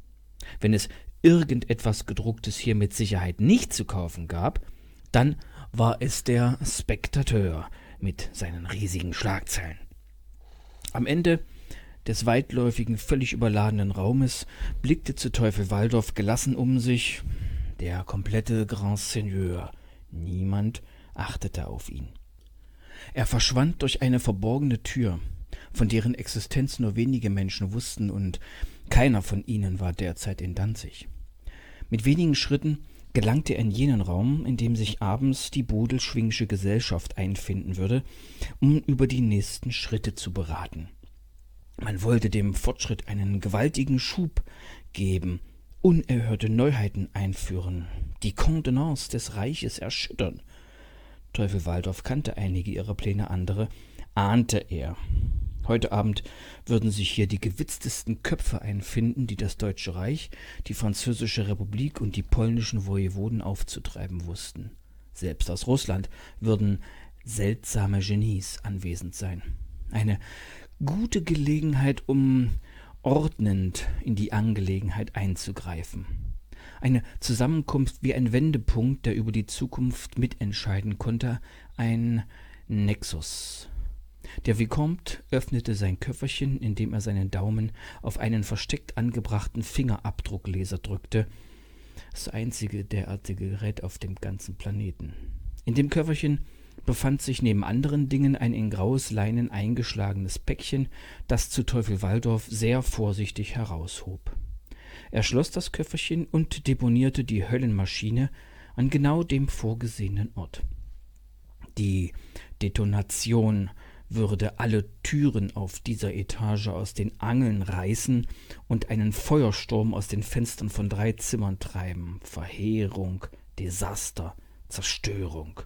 Wenn es irgendetwas gedrucktes hier mit Sicherheit nicht zu kaufen gab, dann war es der Spektateur mit seinen riesigen Schlagzeilen. Am Ende des weitläufigen, völlig überladenen Raumes blickte zu Teufel Waldorf gelassen um sich der komplette Grand Seigneur. Niemand achtete auf ihn. Er verschwand durch eine verborgene Tür, von deren Existenz nur wenige Menschen wussten, und keiner von ihnen war derzeit in Danzig. Mit wenigen Schritten gelangte er in jenen Raum, in dem sich abends die Bodelschwingsche Gesellschaft einfinden würde, um über die nächsten Schritte zu beraten. Man wollte dem Fortschritt einen gewaltigen Schub geben, unerhörte Neuheiten einführen, die Kontenance des Reiches erschüttern. Teufel Waldorf kannte einige ihrer Pläne, andere ahnte er. Heute Abend würden sich hier die gewitztesten Köpfe einfinden, die das Deutsche Reich, die Französische Republik und die polnischen Wojewoden aufzutreiben wussten. Selbst aus Russland würden seltsame Genies anwesend sein. Eine gute Gelegenheit, um ordnend in die Angelegenheit einzugreifen. Eine Zusammenkunft wie ein Wendepunkt, der über die Zukunft mitentscheiden konnte, ein Nexus, der Vicomte öffnete sein Köfferchen, indem er seinen Daumen auf einen versteckt angebrachten Fingerabdruckleser drückte, das einzige derartige Gerät auf dem ganzen Planeten. In dem Köfferchen befand sich neben anderen Dingen ein in graues Leinen eingeschlagenes Päckchen, das zu Teufel Waldorf sehr vorsichtig heraushob. Er schloss das Köfferchen und deponierte die Höllenmaschine an genau dem vorgesehenen Ort. Die Detonation würde alle Türen auf dieser Etage aus den Angeln reißen und einen Feuersturm aus den Fenstern von drei Zimmern treiben. Verheerung, Desaster, Zerstörung.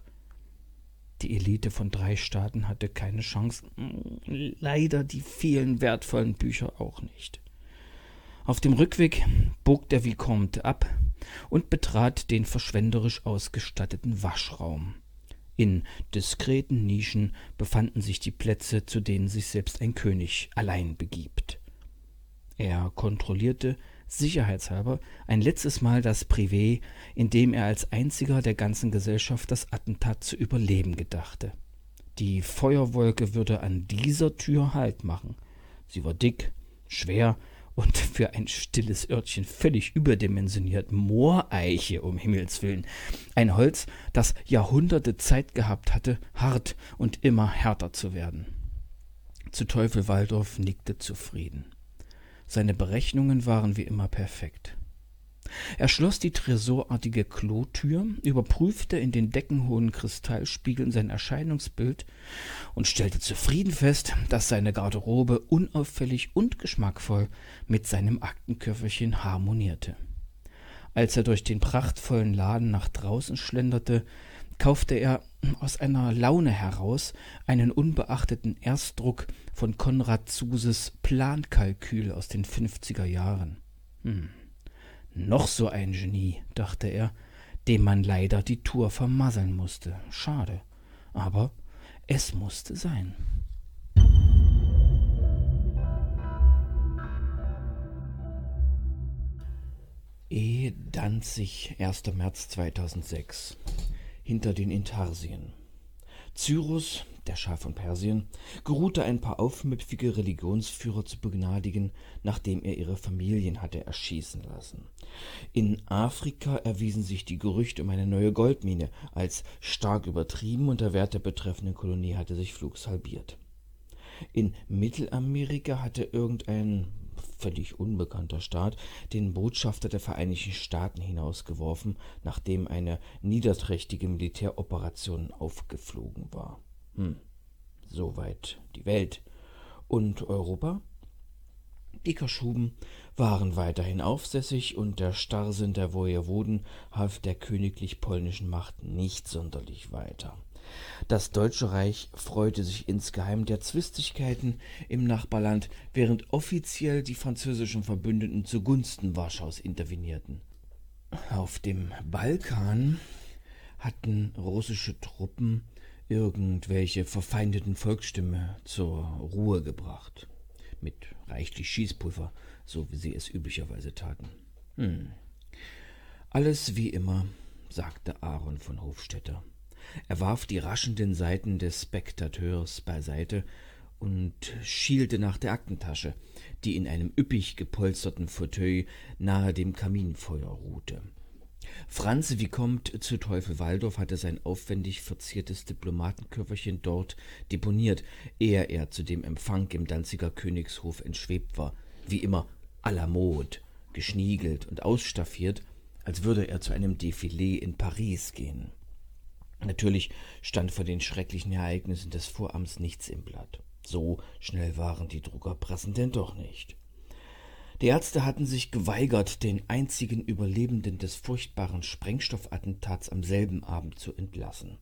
Die Elite von drei Staaten hatte keine Chance, leider die vielen wertvollen Bücher auch nicht. Auf dem Rückweg bog der Vicomte ab und betrat den verschwenderisch ausgestatteten Waschraum. In diskreten Nischen befanden sich die Plätze, zu denen sich selbst ein König allein begibt. Er kontrollierte sicherheitshalber ein letztes Mal das Privé, in dem er als einziger der ganzen Gesellschaft das Attentat zu überleben gedachte. Die Feuerwolke würde an dieser Tür Halt machen. Sie war dick, schwer und für ein stilles Örtchen völlig überdimensioniert. Mooreiche, um Himmels willen. Ein Holz, das Jahrhunderte Zeit gehabt hatte, hart und immer härter zu werden. Zu Teufel Waldorf nickte zufrieden. Seine Berechnungen waren wie immer perfekt. Er schloss die tresorartige Klotür, überprüfte in den deckenhohen Kristallspiegeln sein Erscheinungsbild und stellte zufrieden fest, dass seine Garderobe unauffällig und geschmackvoll mit seinem Aktenköfferchen harmonierte. Als er durch den prachtvollen Laden nach draußen schlenderte, kaufte er aus einer Laune heraus einen unbeachteten Erstdruck von Konrad Zuses Plankalkül aus den 50er Jahren. Hm. Noch so ein Genie, dachte er, dem man leider die Tour vermasseln musste. Schade. Aber es musste sein. E. Danzig, 1. März 2006. Hinter den Intarsien. Cyrus, der Schah von Persien, geruhte ein paar aufmüpfige Religionsführer zu begnadigen, nachdem er ihre Familien hatte erschießen lassen. In Afrika erwiesen sich die Gerüchte um eine neue Goldmine als stark übertrieben und der Wert der betreffenden Kolonie hatte sich flugs halbiert. In Mittelamerika hatte irgendein völlig unbekannter Staat den Botschafter der Vereinigten Staaten hinausgeworfen, nachdem eine niederträchtige Militäroperation aufgeflogen war. Hm. Soweit die Welt. Und Europa? Die Kaschuben waren weiterhin aufsässig und der Starrsinn der Wojewoden half der königlich polnischen Macht nicht sonderlich weiter. Das Deutsche Reich freute sich insgeheim der Zwistigkeiten im Nachbarland, während offiziell die französischen Verbündeten zugunsten Warschaus intervenierten. Auf dem Balkan hatten russische Truppen irgendwelche verfeindeten Volksstimme zur Ruhe gebracht. Mit reichlich Schießpulver, so wie sie es üblicherweise taten. Hm. Alles wie immer, sagte Aaron von Hofstetter. Er warf die raschenden Seiten des Spektateurs beiseite und schielte nach der Aktentasche, die in einem üppig gepolsterten Fauteuil nahe dem Kaminfeuer ruhte. Franz Vicomte zu Teufel Waldorf hatte sein aufwendig verziertes Diplomatenköfferchen dort deponiert, ehe er zu dem Empfang im Danziger Königshof entschwebt war, wie immer à la mode, geschniegelt und ausstaffiert, als würde er zu einem Defilé in Paris gehen. Natürlich stand vor den schrecklichen Ereignissen des Vorabends nichts im Blatt. So schnell waren die Druckerpressen denn doch nicht. Die Ärzte hatten sich geweigert, den einzigen Überlebenden des furchtbaren Sprengstoffattentats am selben Abend zu entlassen.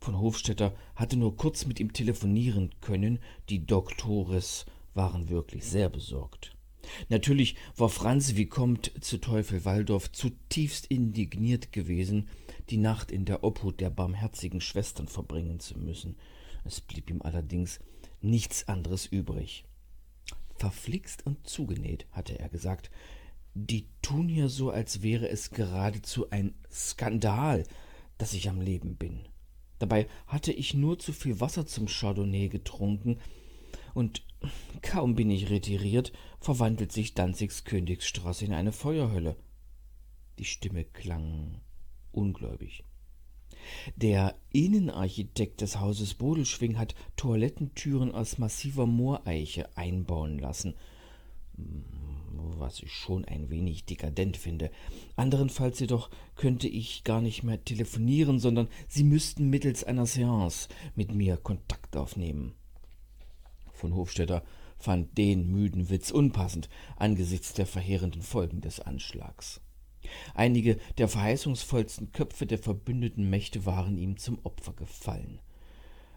Von Hofstetter hatte nur kurz mit ihm telefonieren können, die Doktores waren wirklich sehr besorgt. Natürlich war Franz Vicomte zu Teufel Waldorf zutiefst indigniert gewesen, die Nacht in der Obhut der barmherzigen Schwestern verbringen zu müssen. Es blieb ihm allerdings nichts anderes übrig. Verflixt und zugenäht, hatte er gesagt. Die tun hier so, als wäre es geradezu ein Skandal, dass ich am Leben bin. Dabei hatte ich nur zu viel Wasser zum Chardonnay getrunken, und kaum bin ich retiriert, verwandelt sich Danzigs Königsstraße in eine Feuerhölle. Die Stimme klang ungläubig. Der Innenarchitekt des Hauses Bodelschwing hat Toilettentüren aus massiver Mooreiche einbauen lassen, was ich schon ein wenig dekadent finde. Anderenfalls jedoch könnte ich gar nicht mehr telefonieren, sondern Sie müssten mittels einer Seance mit mir Kontakt aufnehmen. Von Hofstetter fand den müden Witz unpassend angesichts der verheerenden Folgen des Anschlags. Einige der verheißungsvollsten Köpfe der verbündeten Mächte waren ihm zum Opfer gefallen.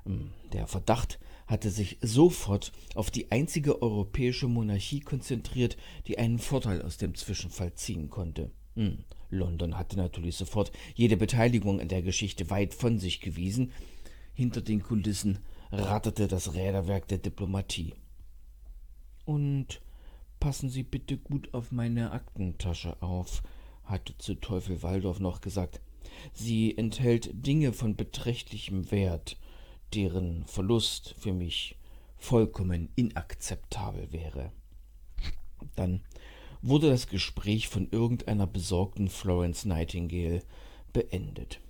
Hm, der Verdacht hatte sich sofort auf die einzige europäische Monarchie konzentriert, die einen Vorteil aus dem Zwischenfall ziehen konnte. Hm, London hatte natürlich sofort jede Beteiligung an der Geschichte weit von sich gewiesen. Hinter den Kulissen ratterte das Räderwerk der Diplomatie. Und passen Sie bitte gut auf meine Aktentasche auf, hatte zu Teufel Waldorf noch gesagt. Sie enthält Dinge von beträchtlichem Wert. deren Verlust für mich vollkommen inakzeptabel wäre. Dann wurde das Gespräch von irgendeiner besorgten Florence Nightingale beendet.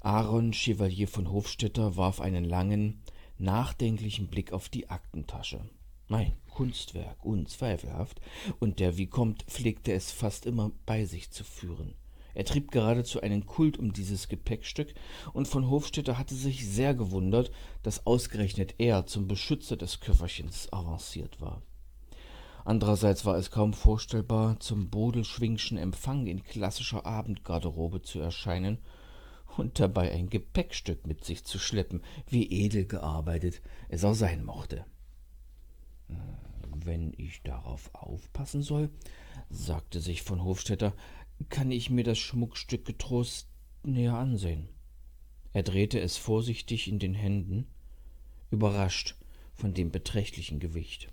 Aaron Chevalier von Hofstetter warf einen langen, nachdenklichen Blick auf die Aktentasche. Mein Kunstwerk, unzweifelhaft, und der Vicomte pflegte es fast immer bei sich zu führen. Er trieb geradezu einen Kult um dieses Gepäckstück, und von Hofstetter hatte sich sehr gewundert, dass ausgerechnet er zum Beschützer des Köfferchens avanciert war. Andererseits war es kaum vorstellbar, zum Bodelschwingschen Empfang in klassischer Abendgarderobe zu erscheinen und dabei ein Gepäckstück mit sich zu schleppen, wie edel gearbeitet es auch sein mochte. Wenn ich darauf aufpassen soll, sagte sich von Hofstetter, kann ich mir das Schmuckstück getrost näher ansehen. Er drehte es vorsichtig in den Händen, überrascht von dem beträchtlichen Gewicht.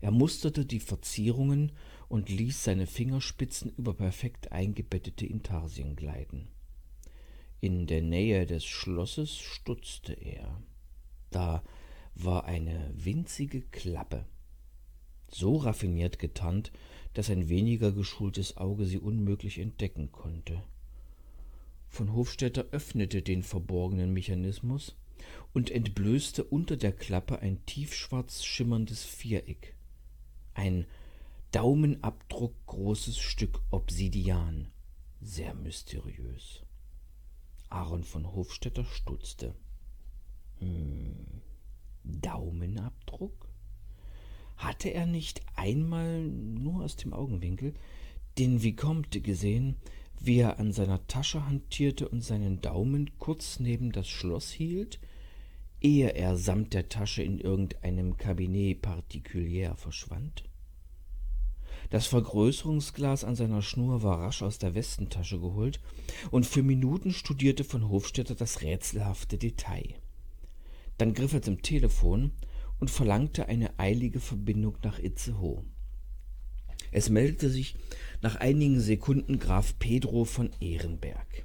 Er musterte die Verzierungen und ließ seine Fingerspitzen über perfekt eingebettete Intarsien gleiten. In der Nähe des Schlosses stutzte er. Da war eine winzige Klappe, so raffiniert getarnt, dass ein weniger geschultes Auge sie unmöglich entdecken konnte. Von Hofstetter öffnete den verborgenen Mechanismus und entblößte unter der Klappe ein tiefschwarz schimmerndes Viereck, ein Daumenabdruck großes Stück Obsidian, sehr mysteriös. Aaron von Hofstetter stutzte. Hm, Daumenabdruck? Hatte er nicht einmal, nur aus dem Augenwinkel, den Vicomte gesehen, wie er an seiner Tasche hantierte und seinen Daumen kurz neben das Schloss hielt, ehe er samt der Tasche in irgendeinem Kabinett partikulier verschwand? Das Vergrößerungsglas an seiner Schnur war rasch aus der Westentasche geholt, und für Minuten studierte von Hofstetter das rätselhafte Detail. Dann griff er zum Telefon und verlangte eine eilige Verbindung nach Itzehoe. Es meldete sich nach einigen Sekunden Graf Pedro von Ehrenberg.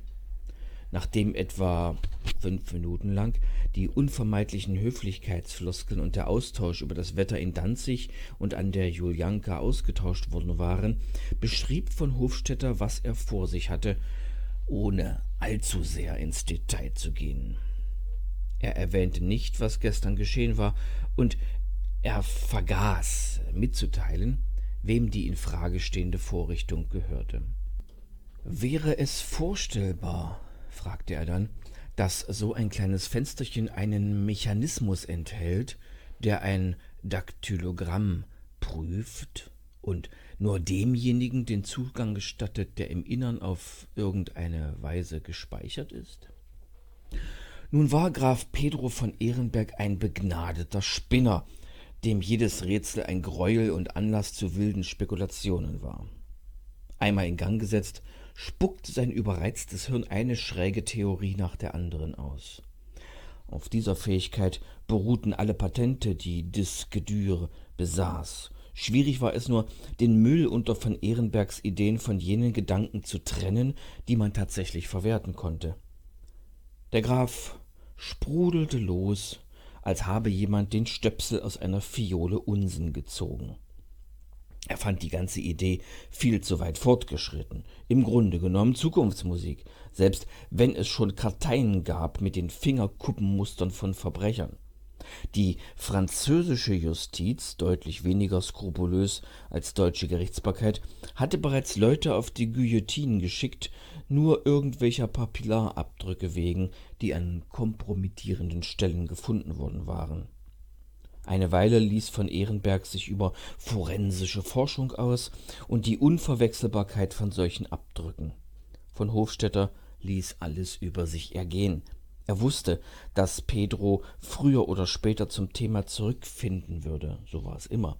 Nachdem etwa fünf Minuten lang die unvermeidlichen Höflichkeitsfloskeln und der Austausch über das Wetter in Danzig und an der Julianka ausgetauscht worden waren, beschrieb von Hofstetter, was er vor sich hatte, ohne allzu sehr ins Detail zu gehen. Er erwähnte nicht, was gestern geschehen war, und er vergaß mitzuteilen, wem die in Frage stehende Vorrichtung gehörte. Wäre es vorstellbar, fragte er dann, dass so ein kleines Fensterchen einen Mechanismus enthält, der ein Daktylogramm prüft und nur demjenigen den Zugang gestattet, der im Innern auf irgendeine Weise gespeichert ist? Nun war Graf Pedro von Ehrenberg ein begnadeter Spinner, dem jedes Rätsel ein Greuel und Anlass zu wilden Spekulationen war. Einmal in Gang gesetzt, spuckte sein überreiztes Hirn eine schräge Theorie nach der anderen aus. Auf dieser Fähigkeit beruhten alle Patente, die Diskedür besaß. Schwierig war es nur, den Müll unter von Ehrenbergs Ideen von jenen Gedanken zu trennen, die man tatsächlich verwerten konnte. Der Graf sprudelte los, als habe jemand den Stöpsel aus einer Fiole Unsinn gezogen. Er fand die ganze Idee viel zu weit fortgeschritten, im Grunde genommen Zukunftsmusik, selbst wenn es schon Karteien gab mit den Fingerkuppenmustern von Verbrechern. Die französische Justiz, deutlich weniger skrupulös als deutsche Gerichtsbarkeit, hatte bereits Leute auf die Guillotine geschickt, nur irgendwelcher Papillarabdrücke wegen, die an kompromittierenden Stellen gefunden worden waren. Eine Weile ließ von Ehrenberg sich über forensische Forschung aus und die Unverwechselbarkeit von solchen Abdrücken. Von Hofstetter ließ alles über sich ergehen, er wusste, dass Pedro früher oder später zum Thema zurückfinden würde, so war es immer.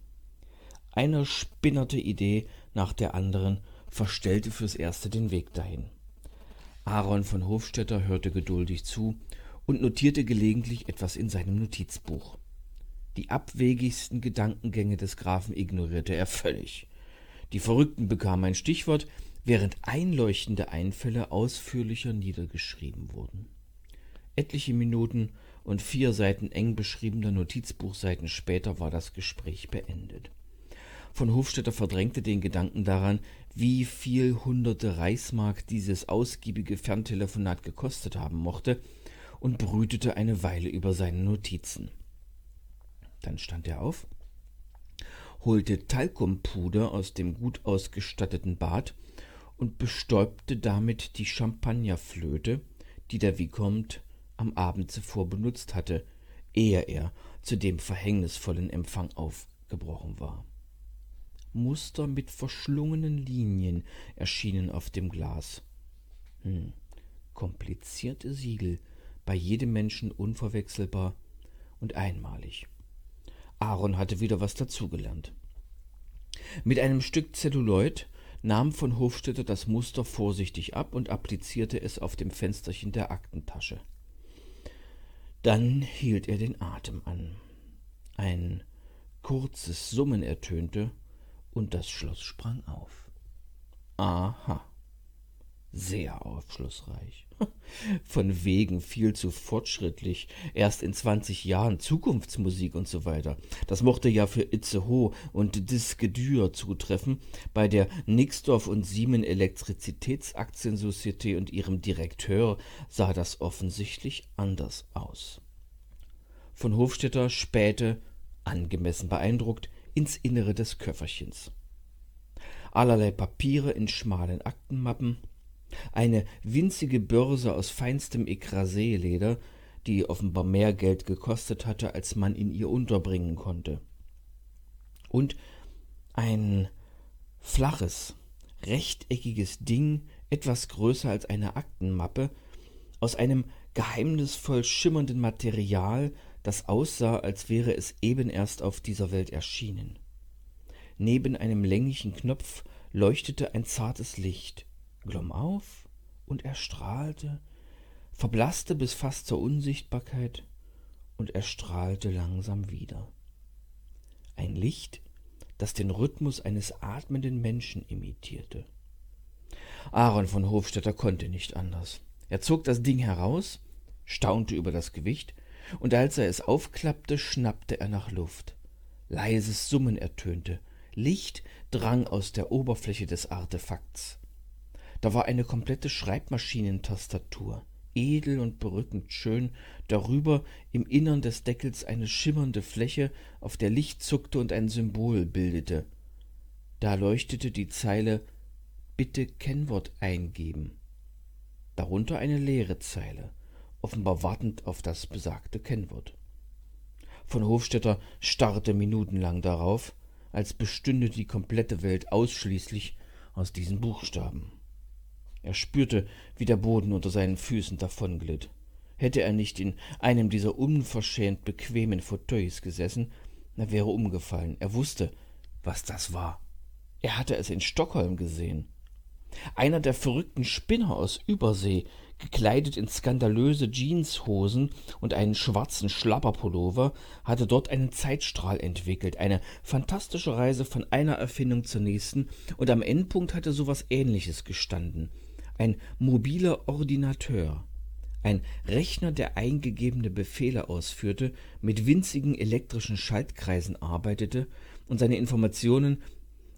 Eine spinnerte Idee nach der anderen verstellte fürs erste den Weg dahin. Aaron von Hofstetter hörte geduldig zu und notierte gelegentlich etwas in seinem Notizbuch. Die abwegigsten Gedankengänge des Grafen ignorierte er völlig. Die Verrückten bekamen ein Stichwort, während einleuchtende Einfälle ausführlicher niedergeschrieben wurden. Etliche Minuten und vier Seiten eng beschriebener Notizbuchseiten später war das Gespräch beendet. Von Hofstetter verdrängte den Gedanken daran, wie viel hunderte Reichsmark dieses ausgiebige Ferntelefonat gekostet haben mochte, und brütete eine Weile über seine Notizen. Dann stand er auf, holte Talkumpuder aus dem gut ausgestatteten Bad und bestäubte damit die Champagnerflöte, die der Vicomte am Abend zuvor benutzt hatte, ehe er zu dem verhängnisvollen Empfang aufgebrochen war. Muster mit verschlungenen Linien erschienen auf dem Glas. Hm, komplizierte Siegel, bei jedem Menschen unverwechselbar und einmalig. Aaron hatte wieder was dazugelernt. Mit einem Stück Zelluloid nahm von Hofstetter das Muster vorsichtig ab und applizierte es auf dem Fensterchen der Aktentasche. Dann hielt er den Atem an. Ein kurzes Summen ertönte und das Schloss sprang auf. Aha. Sehr aufschlussreich. Von wegen viel zu fortschrittlich. Erst in 20 Jahren Zukunftsmusik und so weiter. Das mochte ja für Itzehoe und Diskedür zutreffen, bei der Nixdorf und Siemen Elektrizitätsaktiensocietät und ihrem Direkteur sah das offensichtlich anders aus. Von Hofstetter spähte, angemessen beeindruckt, ins Innere des Köfferchens. Allerlei Papiere in schmalen Aktenmappen, eine winzige Börse aus feinstem Ekrasé-Leder, die offenbar mehr Geld gekostet hatte, als man in ihr unterbringen konnte. Und ein flaches, rechteckiges Ding, etwas größer als eine Aktenmappe, aus einem geheimnisvoll schimmernden Material, das aussah, als wäre es eben erst auf dieser Welt erschienen. Neben einem länglichen Knopf leuchtete ein zartes Licht, glomm auf und erstrahlte, verblasste bis fast zur Unsichtbarkeit und erstrahlte langsam wieder. Ein Licht, das den Rhythmus eines atmenden Menschen imitierte. Aaron von Hofstetter konnte nicht anders. Er zog das Ding heraus, staunte über das Gewicht, und als er es aufklappte, schnappte er nach Luft. Leises Summen ertönte, Licht drang aus der Oberfläche des Artefakts. Da war eine komplette Schreibmaschinentastatur, edel und berückend schön, darüber im Innern des Deckels eine schimmernde Fläche, auf der Licht zuckte und ein Symbol bildete. Da leuchtete die Zeile Bitte Kennwort eingeben. Darunter eine leere Zeile, offenbar wartend auf das besagte Kennwort. Von Hofstetter starrte minutenlang darauf, als bestünde die komplette Welt ausschließlich aus diesen Buchstaben. Er spürte, wie der Boden unter seinen Füßen davonglitt. Hätte er nicht in einem dieser unverschämt bequemen Fauteuils gesessen, er wäre umgefallen. Er wusste, was das war. Er hatte es in Stockholm gesehen. Einer der verrückten Spinner aus Übersee, gekleidet in skandalöse Jeanshosen und einen schwarzen Schlapperpullover, hatte dort einen Zeitstrahl entwickelt, eine fantastische Reise von einer Erfindung zur nächsten, und am Endpunkt hatte sowas ähnliches gestanden. Ein mobiler Ordinateur. Ein Rechner, der eingegebene Befehle ausführte, mit winzigen elektrischen Schaltkreisen arbeitete und seine Informationen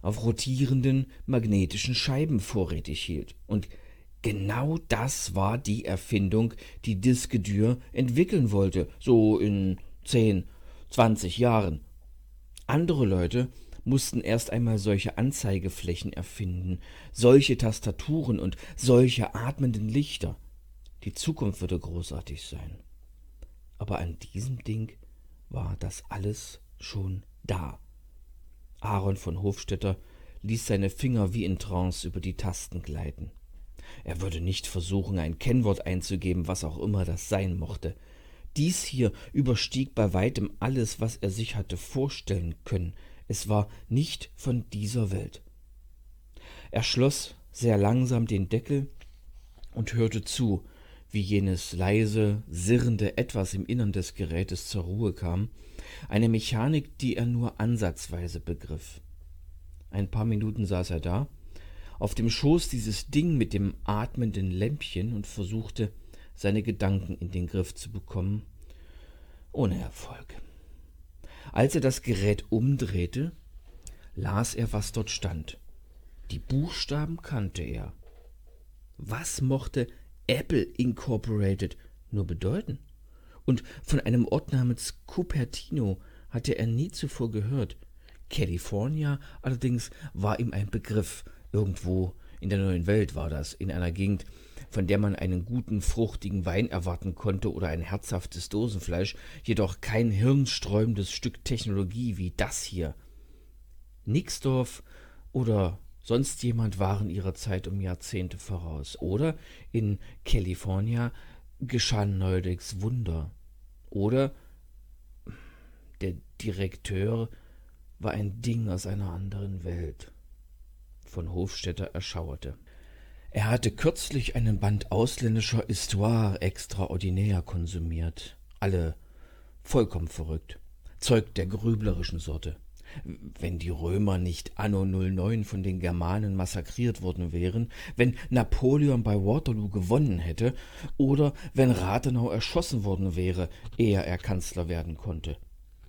auf rotierenden magnetischen Scheiben vorrätig hielt. Und genau das war die Erfindung, die Diskedür entwickeln wollte, so in zehn, zwanzig Jahren. Andere Leute mussten erst einmal solche Anzeigeflächen erfinden, solche Tastaturen und solche atmenden Lichter. Die Zukunft würde großartig sein. Aber an diesem Ding war das alles schon da. Aaron von Hofstetter ließ seine Finger wie in Trance über die Tasten gleiten. Er würde nicht versuchen, ein Kennwort einzugeben, was auch immer das sein mochte. Dies hier überstieg bei weitem alles, was er sich hatte vorstellen können. Es war nicht von dieser Welt. Er schloss sehr langsam den Deckel und hörte zu, wie jenes leise, sirrende Etwas im Innern des Gerätes zur Ruhe kam, eine Mechanik, die er nur ansatzweise begriff. Ein paar Minuten saß er da, auf dem Schoß dieses Ding mit dem atmenden Lämpchen und versuchte, seine Gedanken in den Griff zu bekommen, ohne Erfolg. Als er das Gerät umdrehte, las er, was dort stand. Die Buchstaben kannte er. Was mochte Apple Incorporated nur bedeuten? Und von einem Ort namens Cupertino hatte er nie zuvor gehört. California allerdings war ihm ein Begriff. Irgendwo in der neuen Welt war das, in einer Gegend, von der man einen guten, fruchtigen Wein erwarten konnte oder ein herzhaftes Dosenfleisch, jedoch kein hirnsträubendes Stück Technologie wie das hier. Nixdorf oder sonst jemand waren ihrer Zeit um Jahrzehnte voraus. Oder in California geschahen neuerdings Wunder. Oder der Direkteur war ein Ding aus einer anderen Welt. Von Hofstetter erschauerte. Er hatte kürzlich einen Band ausländischer Histoire extraordinaire konsumiert. Alle vollkommen verrückt. Zeug der grüblerischen Sorte. Wenn die Römer nicht anno 09 von den Germanen massakriert worden wären, wenn Napoleon bei Waterloo gewonnen hätte oder wenn Rathenau erschossen worden wäre, ehe er Kanzler werden konnte.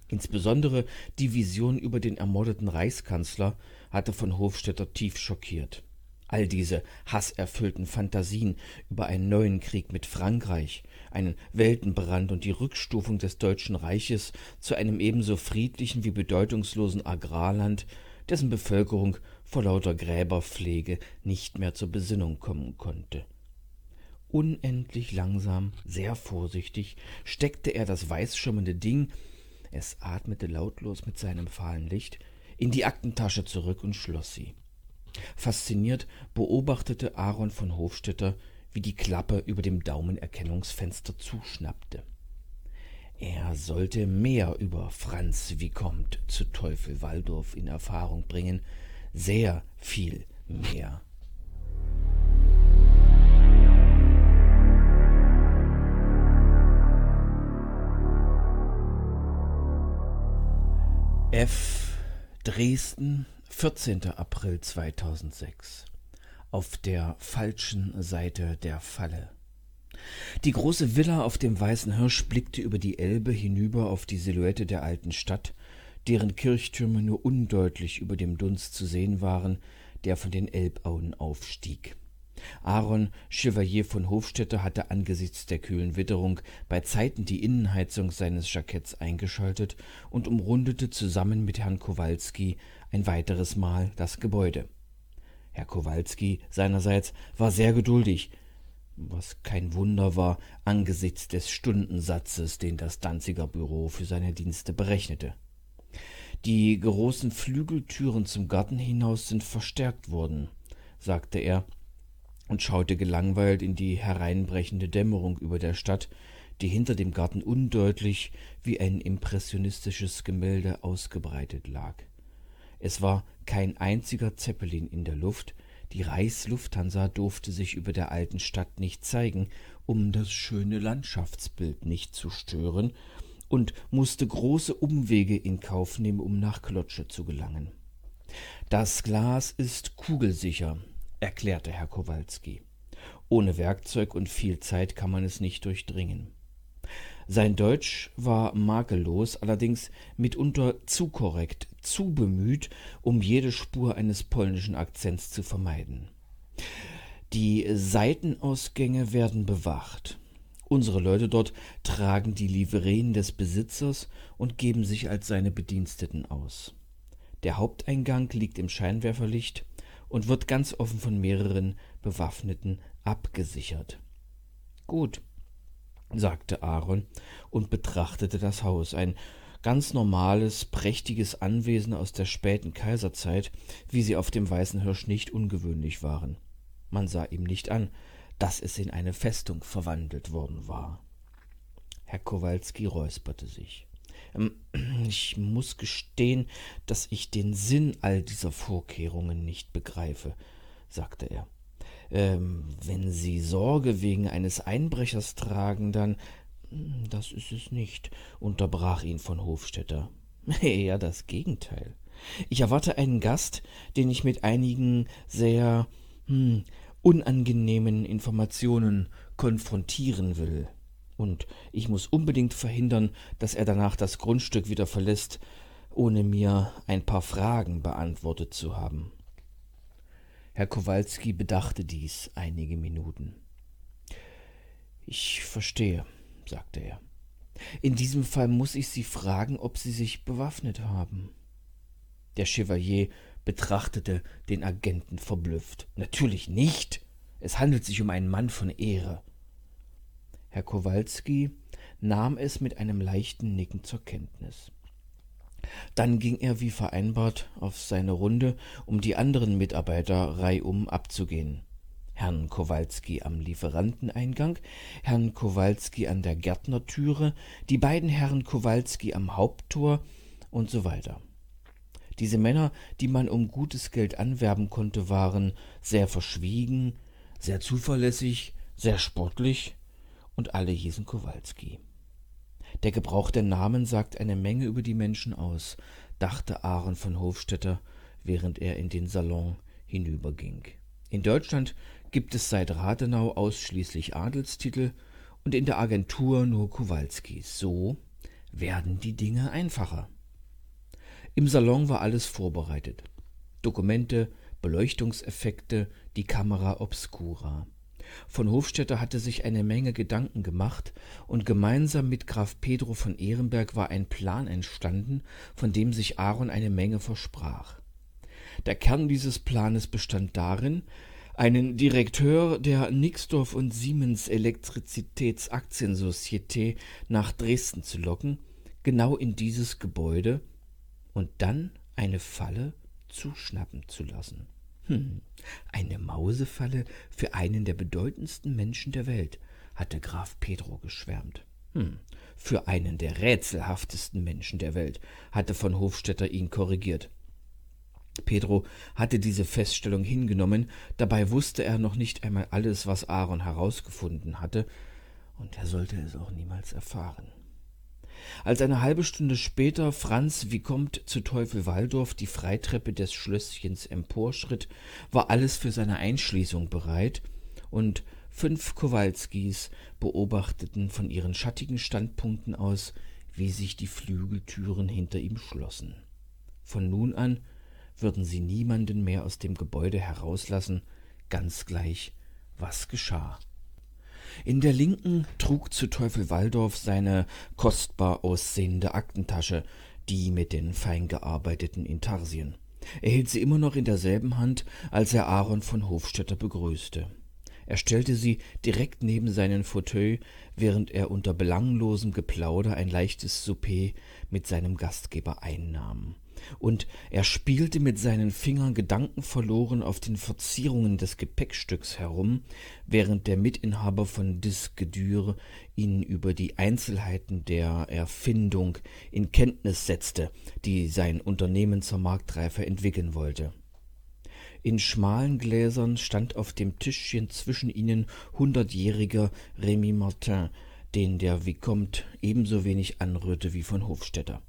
Insbesondere die Vision über den ermordeten Reichskanzler hatte von Hofstetter tief schockiert. All diese hasserfüllten Fantasien über einen neuen Krieg mit Frankreich, einen Weltenbrand und die Rückstufung des Deutschen Reiches zu einem ebenso friedlichen wie bedeutungslosen Agrarland, dessen Bevölkerung vor lauter Gräberpflege nicht mehr zur Besinnung kommen konnte. Unendlich langsam, sehr vorsichtig, steckte er das weißschimmernde Ding, es atmete lautlos mit seinem fahlen Licht, in die Aktentasche zurück und schloss sie. Fasziniert beobachtete Aaron von Hofstetter, wie die Klappe über dem Daumenerkennungsfenster zuschnappte. Er sollte mehr über Franz Vicomte zu Teufel Waldorf in Erfahrung bringen, sehr viel mehr. F. Dresden 14. April 2006 Auf der falschen Seite der Falle Die große Villa auf dem Weißen Hirsch blickte über die Elbe hinüber auf die Silhouette der alten Stadt, deren Kirchtürme nur undeutlich über dem Dunst zu sehen waren, der von den Elbauen aufstieg. Aaron Chevalier von Hofstetter hatte angesichts der kühlen Witterung bei Zeiten die Innenheizung seines Jacketts eingeschaltet und umrundete zusammen mit Herrn Kowalski ein weiteres Mal das Gebäude. Herr Kowalski seinerseits war sehr geduldig, was kein Wunder war angesichts des Stundensatzes, den das Danziger Büro für seine Dienste berechnete. Die großen Flügeltüren zum Garten hinaus sind verstärkt worden, sagte er und schaute gelangweilt in die hereinbrechende Dämmerung über der Stadt, die hinter dem Garten undeutlich wie ein impressionistisches Gemälde ausgebreitet lag. Es war kein einziger Zeppelin in der Luft, die Reichslufthansa durfte sich über der alten Stadt nicht zeigen, um das schöne Landschaftsbild nicht zu stören, und musste große Umwege in Kauf nehmen, um nach Klotsche zu gelangen. Das Glas ist kugelsicher, erklärte Herr Kowalski. Ohne Werkzeug und viel Zeit kann man es nicht durchdringen. Sein Deutsch war makellos, allerdings mitunter zu korrekt, zu bemüht, um jede Spur eines polnischen Akzents zu vermeiden. Die Seitenausgänge werden bewacht. Unsere Leute dort tragen die Livreen des Besitzers und geben sich als seine Bediensteten aus. Der Haupteingang liegt im Scheinwerferlicht und wird ganz offen von mehreren Bewaffneten abgesichert. Gut, sagte Aaron und betrachtete das Haus, ein ganz normales, prächtiges Anwesen aus der späten Kaiserzeit, wie sie auf dem Weißen Hirsch nicht ungewöhnlich waren. Man sah ihm nicht an, dass es in eine Festung verwandelt worden war. Herr Kowalski räusperte sich. Ähm, ich muss gestehen, dass ich den Sinn all dieser Vorkehrungen nicht begreife, sagte er. Ähm, wenn Sie Sorge wegen eines Einbrechers tragen, dann. Hm, das ist es nicht, unterbrach ihn von Hofstetter. ja, das Gegenteil. Ich erwarte einen Gast, den ich mit einigen sehr hm, unangenehmen Informationen konfrontieren will. Und ich muss unbedingt verhindern, dass er danach das Grundstück wieder verlässt, ohne mir ein paar Fragen beantwortet zu haben. Herr Kowalski bedachte dies einige Minuten. Ich verstehe, sagte er. In diesem Fall muss ich Sie fragen, ob Sie sich bewaffnet haben. Der Chevalier betrachtete den Agenten verblüfft. Natürlich nicht. Es handelt sich um einen Mann von Ehre. Herr Kowalski nahm es mit einem leichten Nicken zur Kenntnis. Dann ging er wie vereinbart auf seine Runde, um die anderen Mitarbeiter reihum abzugehen. Herrn Kowalski am Lieferanteneingang, Herrn Kowalski an der Gärtnertüre, die beiden Herren Kowalski am Haupttor und so weiter. Diese Männer, die man um gutes Geld anwerben konnte, waren sehr verschwiegen, sehr zuverlässig, sehr sportlich und alle hießen Kowalski. Der Gebrauch der Namen sagt eine Menge über die Menschen aus, dachte Aaron von Hofstetter, während er in den Salon hinüberging. In Deutschland gibt es seit Rathenau ausschließlich Adelstitel und in der Agentur nur Kowalskis. So werden die Dinge einfacher. Im Salon war alles vorbereitet. Dokumente, Beleuchtungseffekte, die Kamera obscura. Von Hofstetter hatte sich eine Menge Gedanken gemacht, und gemeinsam mit Graf Pedro von Ehrenberg war ein Plan entstanden, von dem sich Aaron eine Menge versprach. Der Kern dieses Planes bestand darin, einen Direkteur der Nixdorf und Siemens Elektrizitätsaktiensocietät nach Dresden zu locken, genau in dieses Gebäude, und dann eine Falle zuschnappen zu lassen. Hm, eine Mausefalle für einen der bedeutendsten Menschen der Welt, hatte Graf Pedro geschwärmt. Hm, für einen der rätselhaftesten Menschen der Welt, hatte von Hofstetter ihn korrigiert. Pedro hatte diese Feststellung hingenommen, dabei wusste er noch nicht einmal alles, was Aaron herausgefunden hatte, und er sollte es auch niemals erfahren. Als eine halbe Stunde später Franz Vicomte zu Teufel Waldorf die Freitreppe des Schlösschens emporschritt, war alles für seine Einschließung bereit, und fünf Kowalskis beobachteten von ihren schattigen Standpunkten aus, wie sich die Flügeltüren hinter ihm schlossen. Von nun an würden sie niemanden mehr aus dem Gebäude herauslassen, ganz gleich, was geschah. In der linken trug zu Teufel Waldorf seine kostbar aussehende Aktentasche, die mit den fein gearbeiteten Intarsien. Er hielt sie immer noch in derselben Hand, als er Aaron von Hofstetter begrüßte. Er stellte sie direkt neben seinen Fauteuil, während er unter belanglosem Geplauder ein leichtes Souper mit seinem Gastgeber einnahm und er spielte mit seinen Fingern gedankenverloren auf den Verzierungen des Gepäckstücks herum, während der Mitinhaber von Disque dur ihn über die Einzelheiten der Erfindung in Kenntnis setzte, die sein Unternehmen zur Marktreife entwickeln wollte. In schmalen Gläsern stand auf dem Tischchen zwischen ihnen hundertjähriger Remy Martin, den der Vicomte ebenso wenig anrührte wie von Hofstetter.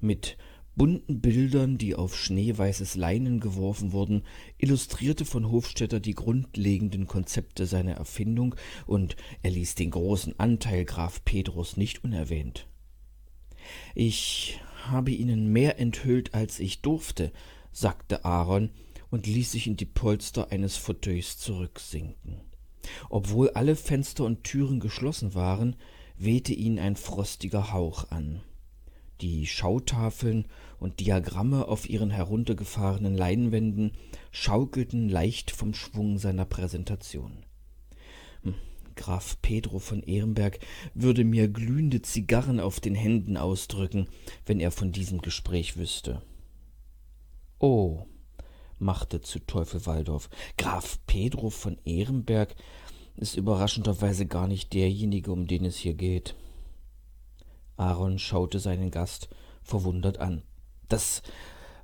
Mit bunten Bildern, die auf schneeweißes Leinen geworfen wurden, illustrierte von Hofstetter die grundlegenden Konzepte seiner Erfindung, und er ließ den großen Anteil Graf Pedros nicht unerwähnt. Ich habe Ihnen mehr enthüllt, als ich durfte, sagte Aaron und ließ sich in die Polster eines Fauteuils zurücksinken. Obwohl alle Fenster und Türen geschlossen waren, wehte ihn ein frostiger Hauch an. Die Schautafeln und Diagramme auf ihren heruntergefahrenen Leinwänden schaukelten leicht vom Schwung seiner Präsentation. Hm, Graf Pedro von Ehrenberg würde mir glühende Zigarren auf den Händen ausdrücken, wenn er von diesem Gespräch wüsste. Oh, machte zu Teufel Waldorf, Graf Pedro von Ehrenberg ist überraschenderweise gar nicht derjenige, um den es hier geht. Aaron schaute seinen Gast verwundert an. Das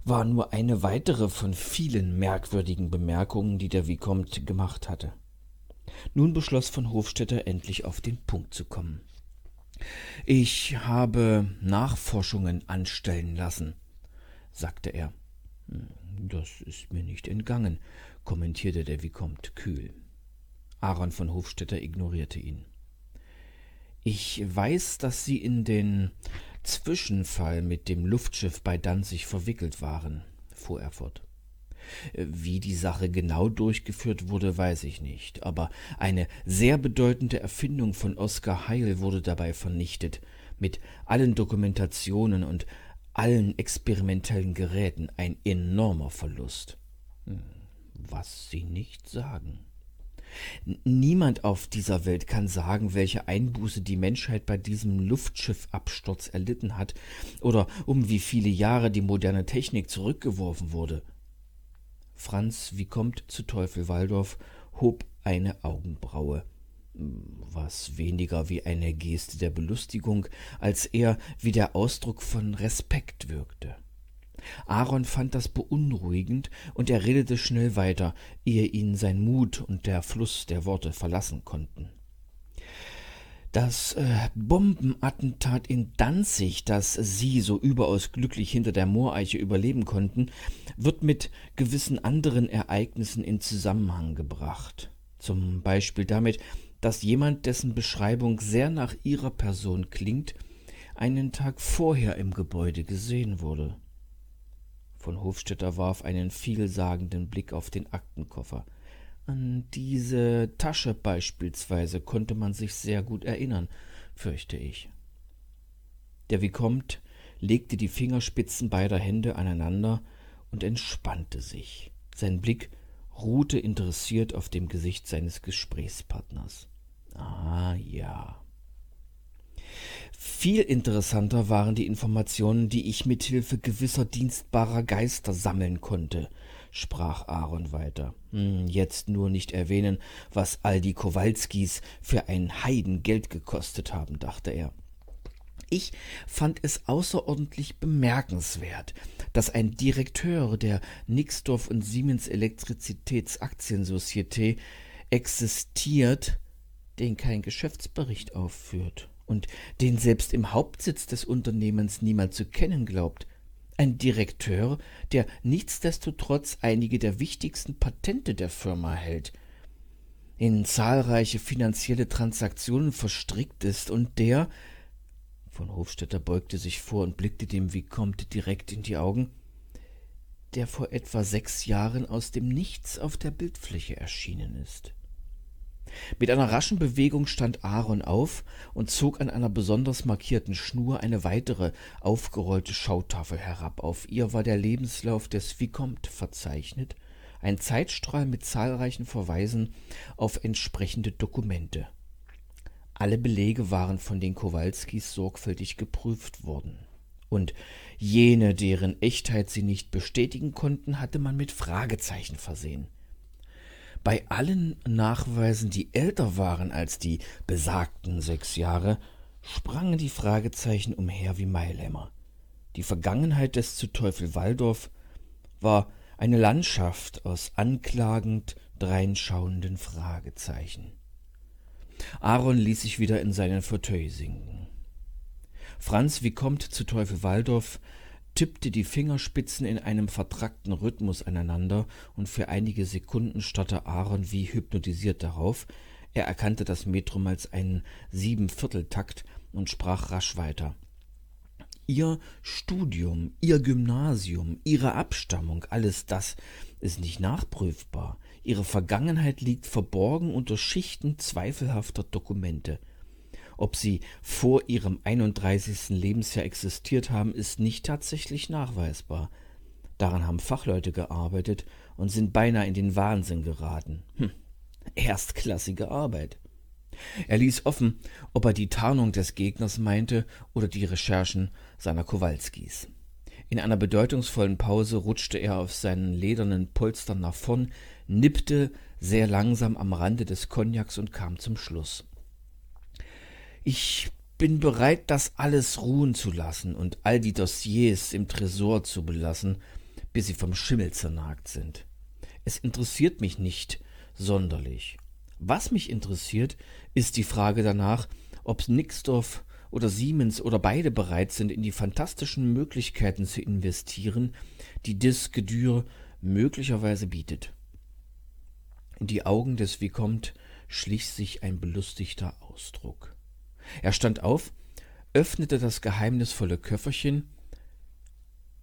war nur eine weitere von vielen merkwürdigen Bemerkungen, die der Vicomte gemacht hatte. Nun beschloss von Hofstetter endlich auf den Punkt zu kommen. Ich habe Nachforschungen anstellen lassen, sagte er. Hm, das ist mir nicht entgangen. kommentierte der Vicomte kühl. Aaron von Hofstetter ignorierte ihn. Ich weiß, dass Sie in den Zwischenfall mit dem Luftschiff bei Danzig verwickelt waren, fuhr er fort. Wie die Sache genau durchgeführt wurde, weiß ich nicht, aber eine sehr bedeutende Erfindung von Oskar Heil wurde dabei vernichtet, mit allen Dokumentationen und allen experimentellen Geräten ein enormer Verlust. Hm, was Sie nicht sagen. Niemand auf dieser Welt kann sagen, welche Einbuße die Menschheit bei diesem Luftschiffabsturz erlitten hat oder um wie viele Jahre die moderne Technik zurückgeworfen wurde. Franz wie kommt zu Teufel Waldorf hob eine Augenbraue, was weniger wie eine Geste der Belustigung als eher wie der Ausdruck von Respekt wirkte. Aaron fand das beunruhigend, und er redete schnell weiter, ehe ihn sein Mut und der Fluss der Worte verlassen konnten. Das äh, Bombenattentat in Danzig, das Sie so überaus glücklich hinter der Mooreiche überleben konnten, wird mit gewissen anderen Ereignissen in Zusammenhang gebracht. Zum Beispiel damit, dass jemand, dessen Beschreibung sehr nach Ihrer Person klingt, einen Tag vorher im Gebäude gesehen wurde. Von Hofstetter warf einen vielsagenden Blick auf den Aktenkoffer. An diese Tasche beispielsweise konnte man sich sehr gut erinnern, fürchte ich. Der Vicomte legte die Fingerspitzen beider Hände aneinander und entspannte sich. Sein Blick ruhte interessiert auf dem Gesicht seines Gesprächspartners. Ah ja. Viel interessanter waren die Informationen, die ich mit Hilfe gewisser dienstbarer Geister sammeln konnte, sprach Aaron weiter. Hm, jetzt nur nicht erwähnen, was all die Kowalskis für ein Heidengeld gekostet haben, dachte er. Ich fand es außerordentlich bemerkenswert, dass ein Direkteur der Nixdorf und Siemens Elektrizitätsaktiensozietät existiert, den kein Geschäftsbericht aufführt und den selbst im Hauptsitz des Unternehmens niemand zu kennen glaubt ein Direkteur, der nichtsdestotrotz einige der wichtigsten Patente der Firma hält, in zahlreiche finanzielle Transaktionen verstrickt ist und der von Hofstetter beugte sich vor und blickte dem Vicomte direkt in die Augen, der vor etwa sechs Jahren aus dem Nichts auf der Bildfläche erschienen ist. Mit einer raschen Bewegung stand Aaron auf und zog an einer besonders markierten Schnur eine weitere aufgerollte Schautafel herab. Auf ihr war der Lebenslauf des Vicomte verzeichnet, ein Zeitstrahl mit zahlreichen Verweisen auf entsprechende Dokumente. Alle Belege waren von den Kowalskis sorgfältig geprüft worden. Und jene, deren Echtheit sie nicht bestätigen konnten, hatte man mit Fragezeichen versehen. Bei allen Nachweisen, die älter waren als die besagten sechs Jahre, sprangen die Fragezeichen umher wie Mailämmer. Die Vergangenheit des zu Teufel Waldorf war eine Landschaft aus anklagend dreinschauenden Fragezeichen. Aaron ließ sich wieder in seinen Fauteuil sinken. Franz wie kommt zu Teufel Waldorf tippte die Fingerspitzen in einem vertrackten Rhythmus aneinander, und für einige Sekunden starrte Aaron wie hypnotisiert darauf. Er erkannte das Metrum als einen Siebenvierteltakt und sprach rasch weiter. Ihr Studium, Ihr Gymnasium, Ihre Abstammung, alles das ist nicht nachprüfbar. Ihre Vergangenheit liegt verborgen unter Schichten zweifelhafter Dokumente. Ob sie vor ihrem 31. Lebensjahr existiert haben, ist nicht tatsächlich nachweisbar. Daran haben Fachleute gearbeitet und sind beinahe in den Wahnsinn geraten. Hm. Erstklassige Arbeit. Er ließ offen, ob er die Tarnung des Gegners meinte oder die Recherchen seiner Kowalskis. In einer bedeutungsvollen Pause rutschte er auf seinen ledernen Polstern nach vorn, nippte sehr langsam am Rande des Kognaks und kam zum Schluss. Ich bin bereit, das alles ruhen zu lassen und all die Dossiers im Tresor zu belassen, bis sie vom Schimmel zernagt sind. Es interessiert mich nicht sonderlich. Was mich interessiert, ist die Frage danach, ob Nixdorf oder Siemens oder beide bereit sind, in die fantastischen Möglichkeiten zu investieren, die Disque Dure möglicherweise bietet. In die Augen des Vicomte schlich sich ein belustigter Ausdruck. Er stand auf, öffnete das geheimnisvolle Köfferchen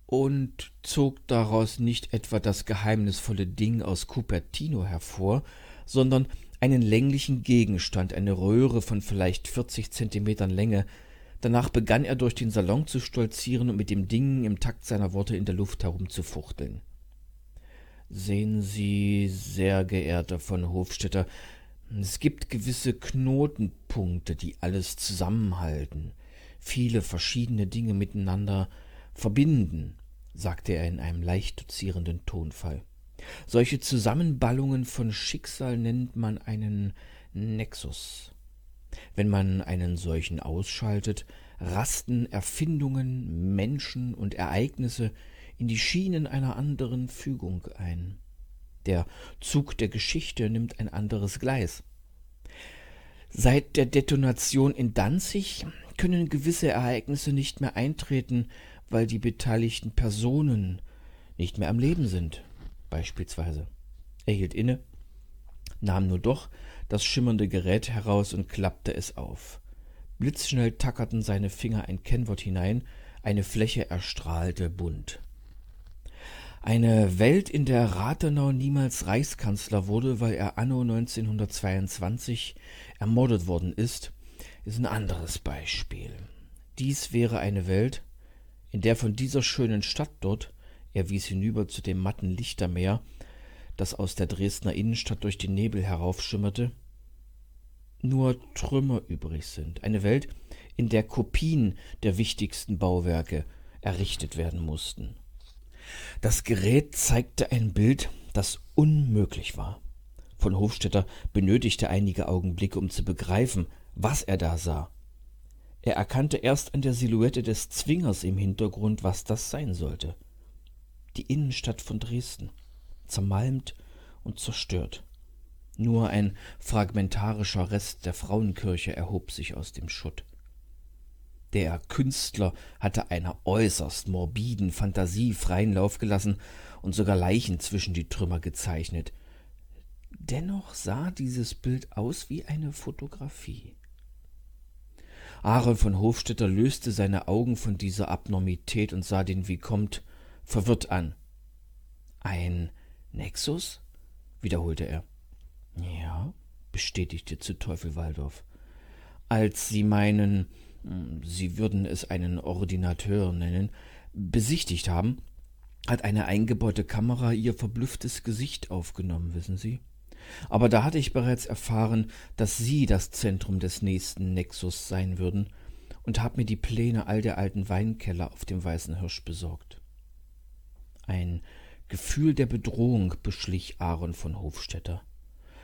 und zog daraus nicht etwa das geheimnisvolle Ding aus Cupertino hervor, sondern einen länglichen Gegenstand, eine Röhre von vielleicht vierzig Zentimetern Länge. Danach begann er durch den Salon zu stolzieren und mit dem Ding im Takt seiner Worte in der Luft herumzufuchteln. Sehen Sie, sehr geehrter von Hofstetter, es gibt gewisse Knotenpunkte, die alles zusammenhalten, viele verschiedene Dinge miteinander verbinden, sagte er in einem leicht dozierenden Tonfall. Solche Zusammenballungen von Schicksal nennt man einen Nexus. Wenn man einen solchen ausschaltet, rasten Erfindungen, Menschen und Ereignisse in die Schienen einer anderen Fügung ein. Der Zug der Geschichte nimmt ein anderes Gleis. Seit der Detonation in Danzig können gewisse Ereignisse nicht mehr eintreten, weil die beteiligten Personen nicht mehr am Leben sind, beispielsweise. Er hielt inne, nahm nur doch das schimmernde Gerät heraus und klappte es auf. Blitzschnell tackerten seine Finger ein Kennwort hinein, eine Fläche erstrahlte bunt. Eine Welt, in der Rathenau niemals Reichskanzler wurde, weil er anno 1922 ermordet worden ist, ist ein anderes Beispiel. Dies wäre eine Welt, in der von dieser schönen Stadt dort, er wies hinüber zu dem matten Lichtermeer, das aus der Dresdner Innenstadt durch den Nebel heraufschimmerte, nur Trümmer übrig sind. Eine Welt, in der Kopien der wichtigsten Bauwerke errichtet werden mussten. Das Gerät zeigte ein Bild, das unmöglich war. Von Hofstetter benötigte einige Augenblicke, um zu begreifen, was er da sah. Er erkannte erst an der Silhouette des Zwingers im Hintergrund, was das sein sollte. Die Innenstadt von Dresden, zermalmt und zerstört. Nur ein fragmentarischer Rest der Frauenkirche erhob sich aus dem Schutt. Der Künstler hatte einer äußerst morbiden Fantasie freien Lauf gelassen und sogar Leichen zwischen die Trümmer gezeichnet. Dennoch sah dieses Bild aus wie eine Fotografie. Aaron von Hofstetter löste seine Augen von dieser Abnormität und sah den Vicomte verwirrt an. Ein Nexus? wiederholte er. Ja, bestätigte zu Teufel Waldorf. Als Sie meinen Sie würden es einen Ordinateur nennen, besichtigt haben, hat eine eingebaute Kamera ihr verblüfftes Gesicht aufgenommen, wissen Sie? Aber da hatte ich bereits erfahren, dass Sie das Zentrum des nächsten Nexus sein würden und hab mir die Pläne all der alten Weinkeller auf dem Weißen Hirsch besorgt. Ein Gefühl der Bedrohung beschlich Aaron von Hofstetter.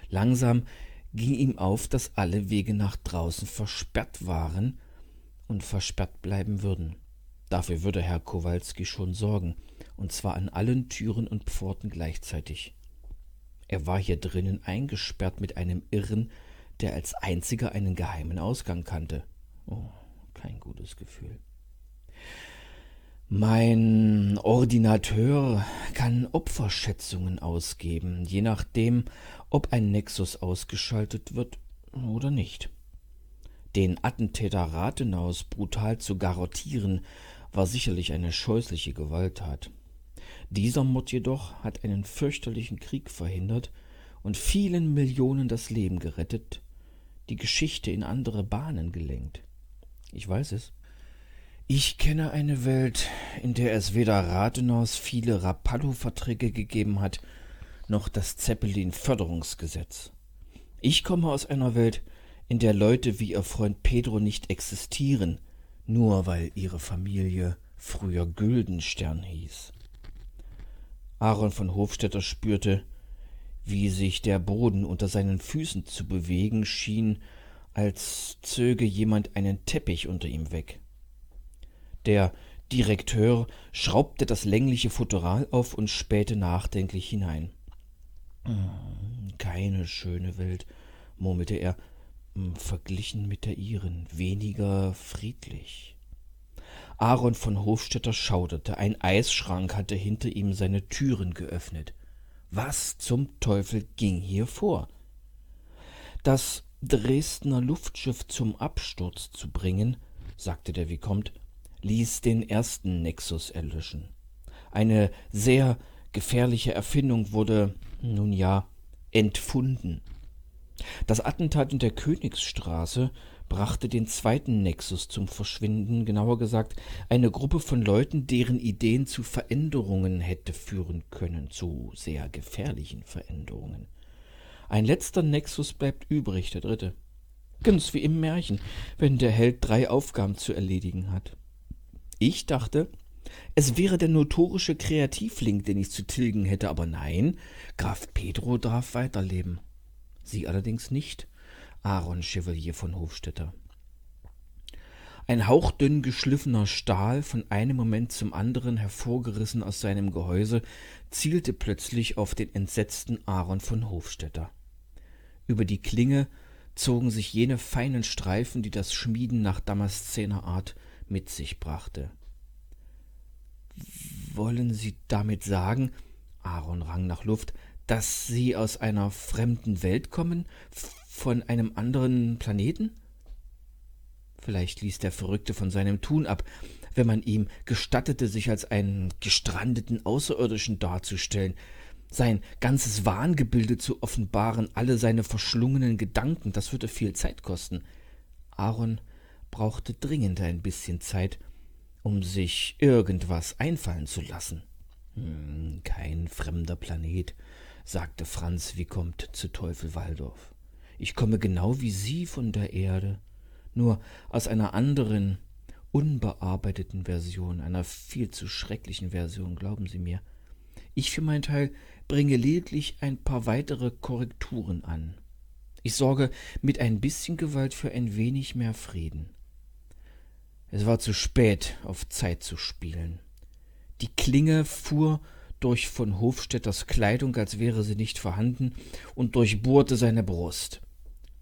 Langsam ging ihm auf, dass alle Wege nach draußen versperrt waren und versperrt bleiben würden. Dafür würde Herr Kowalski schon sorgen, und zwar an allen Türen und Pforten gleichzeitig. Er war hier drinnen eingesperrt mit einem Irren, der als einziger einen geheimen Ausgang kannte. Oh, kein gutes Gefühl. Mein Ordinateur kann Opferschätzungen ausgeben, je nachdem, ob ein Nexus ausgeschaltet wird oder nicht. Den Attentäter Rathenaus brutal zu garrottieren, war sicherlich eine scheußliche Gewalttat. Dieser Mord jedoch hat einen fürchterlichen Krieg verhindert und vielen Millionen das Leben gerettet, die Geschichte in andere Bahnen gelenkt. Ich weiß es. Ich kenne eine Welt, in der es weder Rathenaus viele Rapallo-Verträge gegeben hat, noch das Zeppelin-Förderungsgesetz. Ich komme aus einer Welt, in der Leute wie ihr Freund Pedro nicht existieren, nur weil ihre Familie früher Güldenstern hieß. Aaron von Hofstetter spürte, wie sich der Boden unter seinen Füßen zu bewegen schien, als zöge jemand einen Teppich unter ihm weg. Der Direkteur schraubte das längliche Futteral auf und spähte nachdenklich hinein. Hm, keine schöne Welt, murmelte er, verglichen mit der ihren, weniger friedlich. Aaron von Hofstetter schauderte, ein Eisschrank hatte hinter ihm seine Türen geöffnet. Was zum Teufel ging hier vor? Das Dresdner Luftschiff zum Absturz zu bringen, sagte der Vicomte, ließ den ersten Nexus erlöschen. Eine sehr gefährliche Erfindung wurde, nun ja, entfunden. Das Attentat in der Königsstraße brachte den zweiten Nexus zum Verschwinden, genauer gesagt eine Gruppe von Leuten, deren Ideen zu Veränderungen hätte führen können, zu sehr gefährlichen Veränderungen. Ein letzter Nexus bleibt übrig, der dritte. Ganz wie im Märchen, wenn der Held drei Aufgaben zu erledigen hat. Ich dachte, es wäre der notorische Kreativling, den ich zu tilgen hätte, aber nein, Graf Pedro darf weiterleben. Sie allerdings nicht, Aaron Chevalier von Hofstetter. Ein hauchdünn geschliffener Stahl, von einem Moment zum anderen hervorgerissen aus seinem Gehäuse, zielte plötzlich auf den entsetzten Aaron von Hofstetter. Über die Klinge zogen sich jene feinen Streifen, die das Schmieden nach Damaszener Art mit sich brachte. Wollen Sie damit sagen, Aaron rang nach Luft, dass Sie aus einer fremden Welt kommen, von einem anderen Planeten? Vielleicht ließ der Verrückte von seinem Tun ab, wenn man ihm gestattete, sich als einen gestrandeten Außerirdischen darzustellen, sein ganzes Wahngebilde zu offenbaren, alle seine verschlungenen Gedanken, das würde viel Zeit kosten. Aaron brauchte dringend ein bisschen Zeit, um sich irgendwas einfallen zu lassen. Hm, kein fremder Planet, sagte Franz Vicomte zu Teufel Waldorf. Ich komme genau wie Sie von der Erde, nur aus einer anderen, unbearbeiteten Version, einer viel zu schrecklichen Version, glauben Sie mir. Ich für meinen Teil bringe lediglich ein paar weitere Korrekturen an. Ich sorge mit ein bisschen Gewalt für ein wenig mehr Frieden. Es war zu spät, auf Zeit zu spielen. Die Klinge fuhr durch von Hofstädters Kleidung, als wäre sie nicht vorhanden, und durchbohrte seine Brust.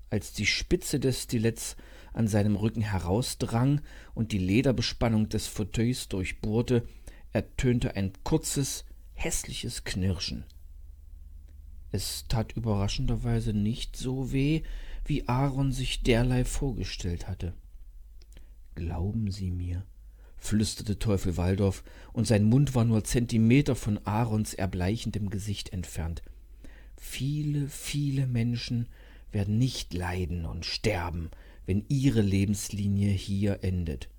Als die Spitze des Stilets an seinem Rücken herausdrang und die Lederbespannung des Fauteuils durchbohrte, ertönte ein kurzes, hässliches Knirschen. Es tat überraschenderweise nicht so weh, wie Aaron sich derlei vorgestellt hatte. Glauben Sie mir, flüsterte Teufel Waldorf, und sein Mund war nur Zentimeter von Aarons erbleichendem Gesicht entfernt. Viele, viele Menschen werden nicht leiden und sterben, wenn ihre Lebenslinie hier endet.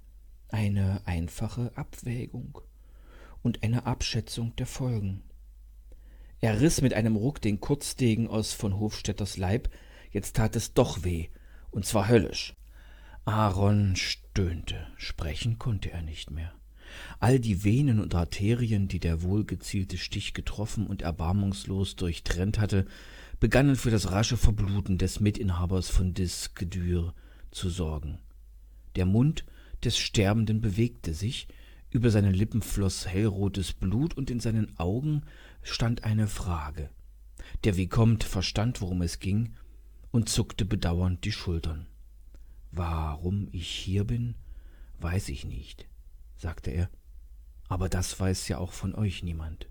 Eine einfache Abwägung und eine Abschätzung der Folgen. Er riß mit einem Ruck den Kurzdegen aus von Hofstädters Leib, jetzt tat es doch weh, und zwar höllisch. Aaron stöhnte, sprechen konnte er nicht mehr. All die Venen und Arterien, die der wohlgezielte Stich getroffen und erbarmungslos durchtrennt hatte, begannen für das rasche Verbluten des Mitinhabers von Disquedur zu sorgen. Der Mund des Sterbenden bewegte sich, über seine Lippen floß hellrotes Blut und in seinen Augen stand eine Frage. Der Vicomte verstand, worum es ging, und zuckte bedauernd die Schultern. Warum ich hier bin, weiß ich nicht, sagte er, aber das weiß ja auch von euch niemand.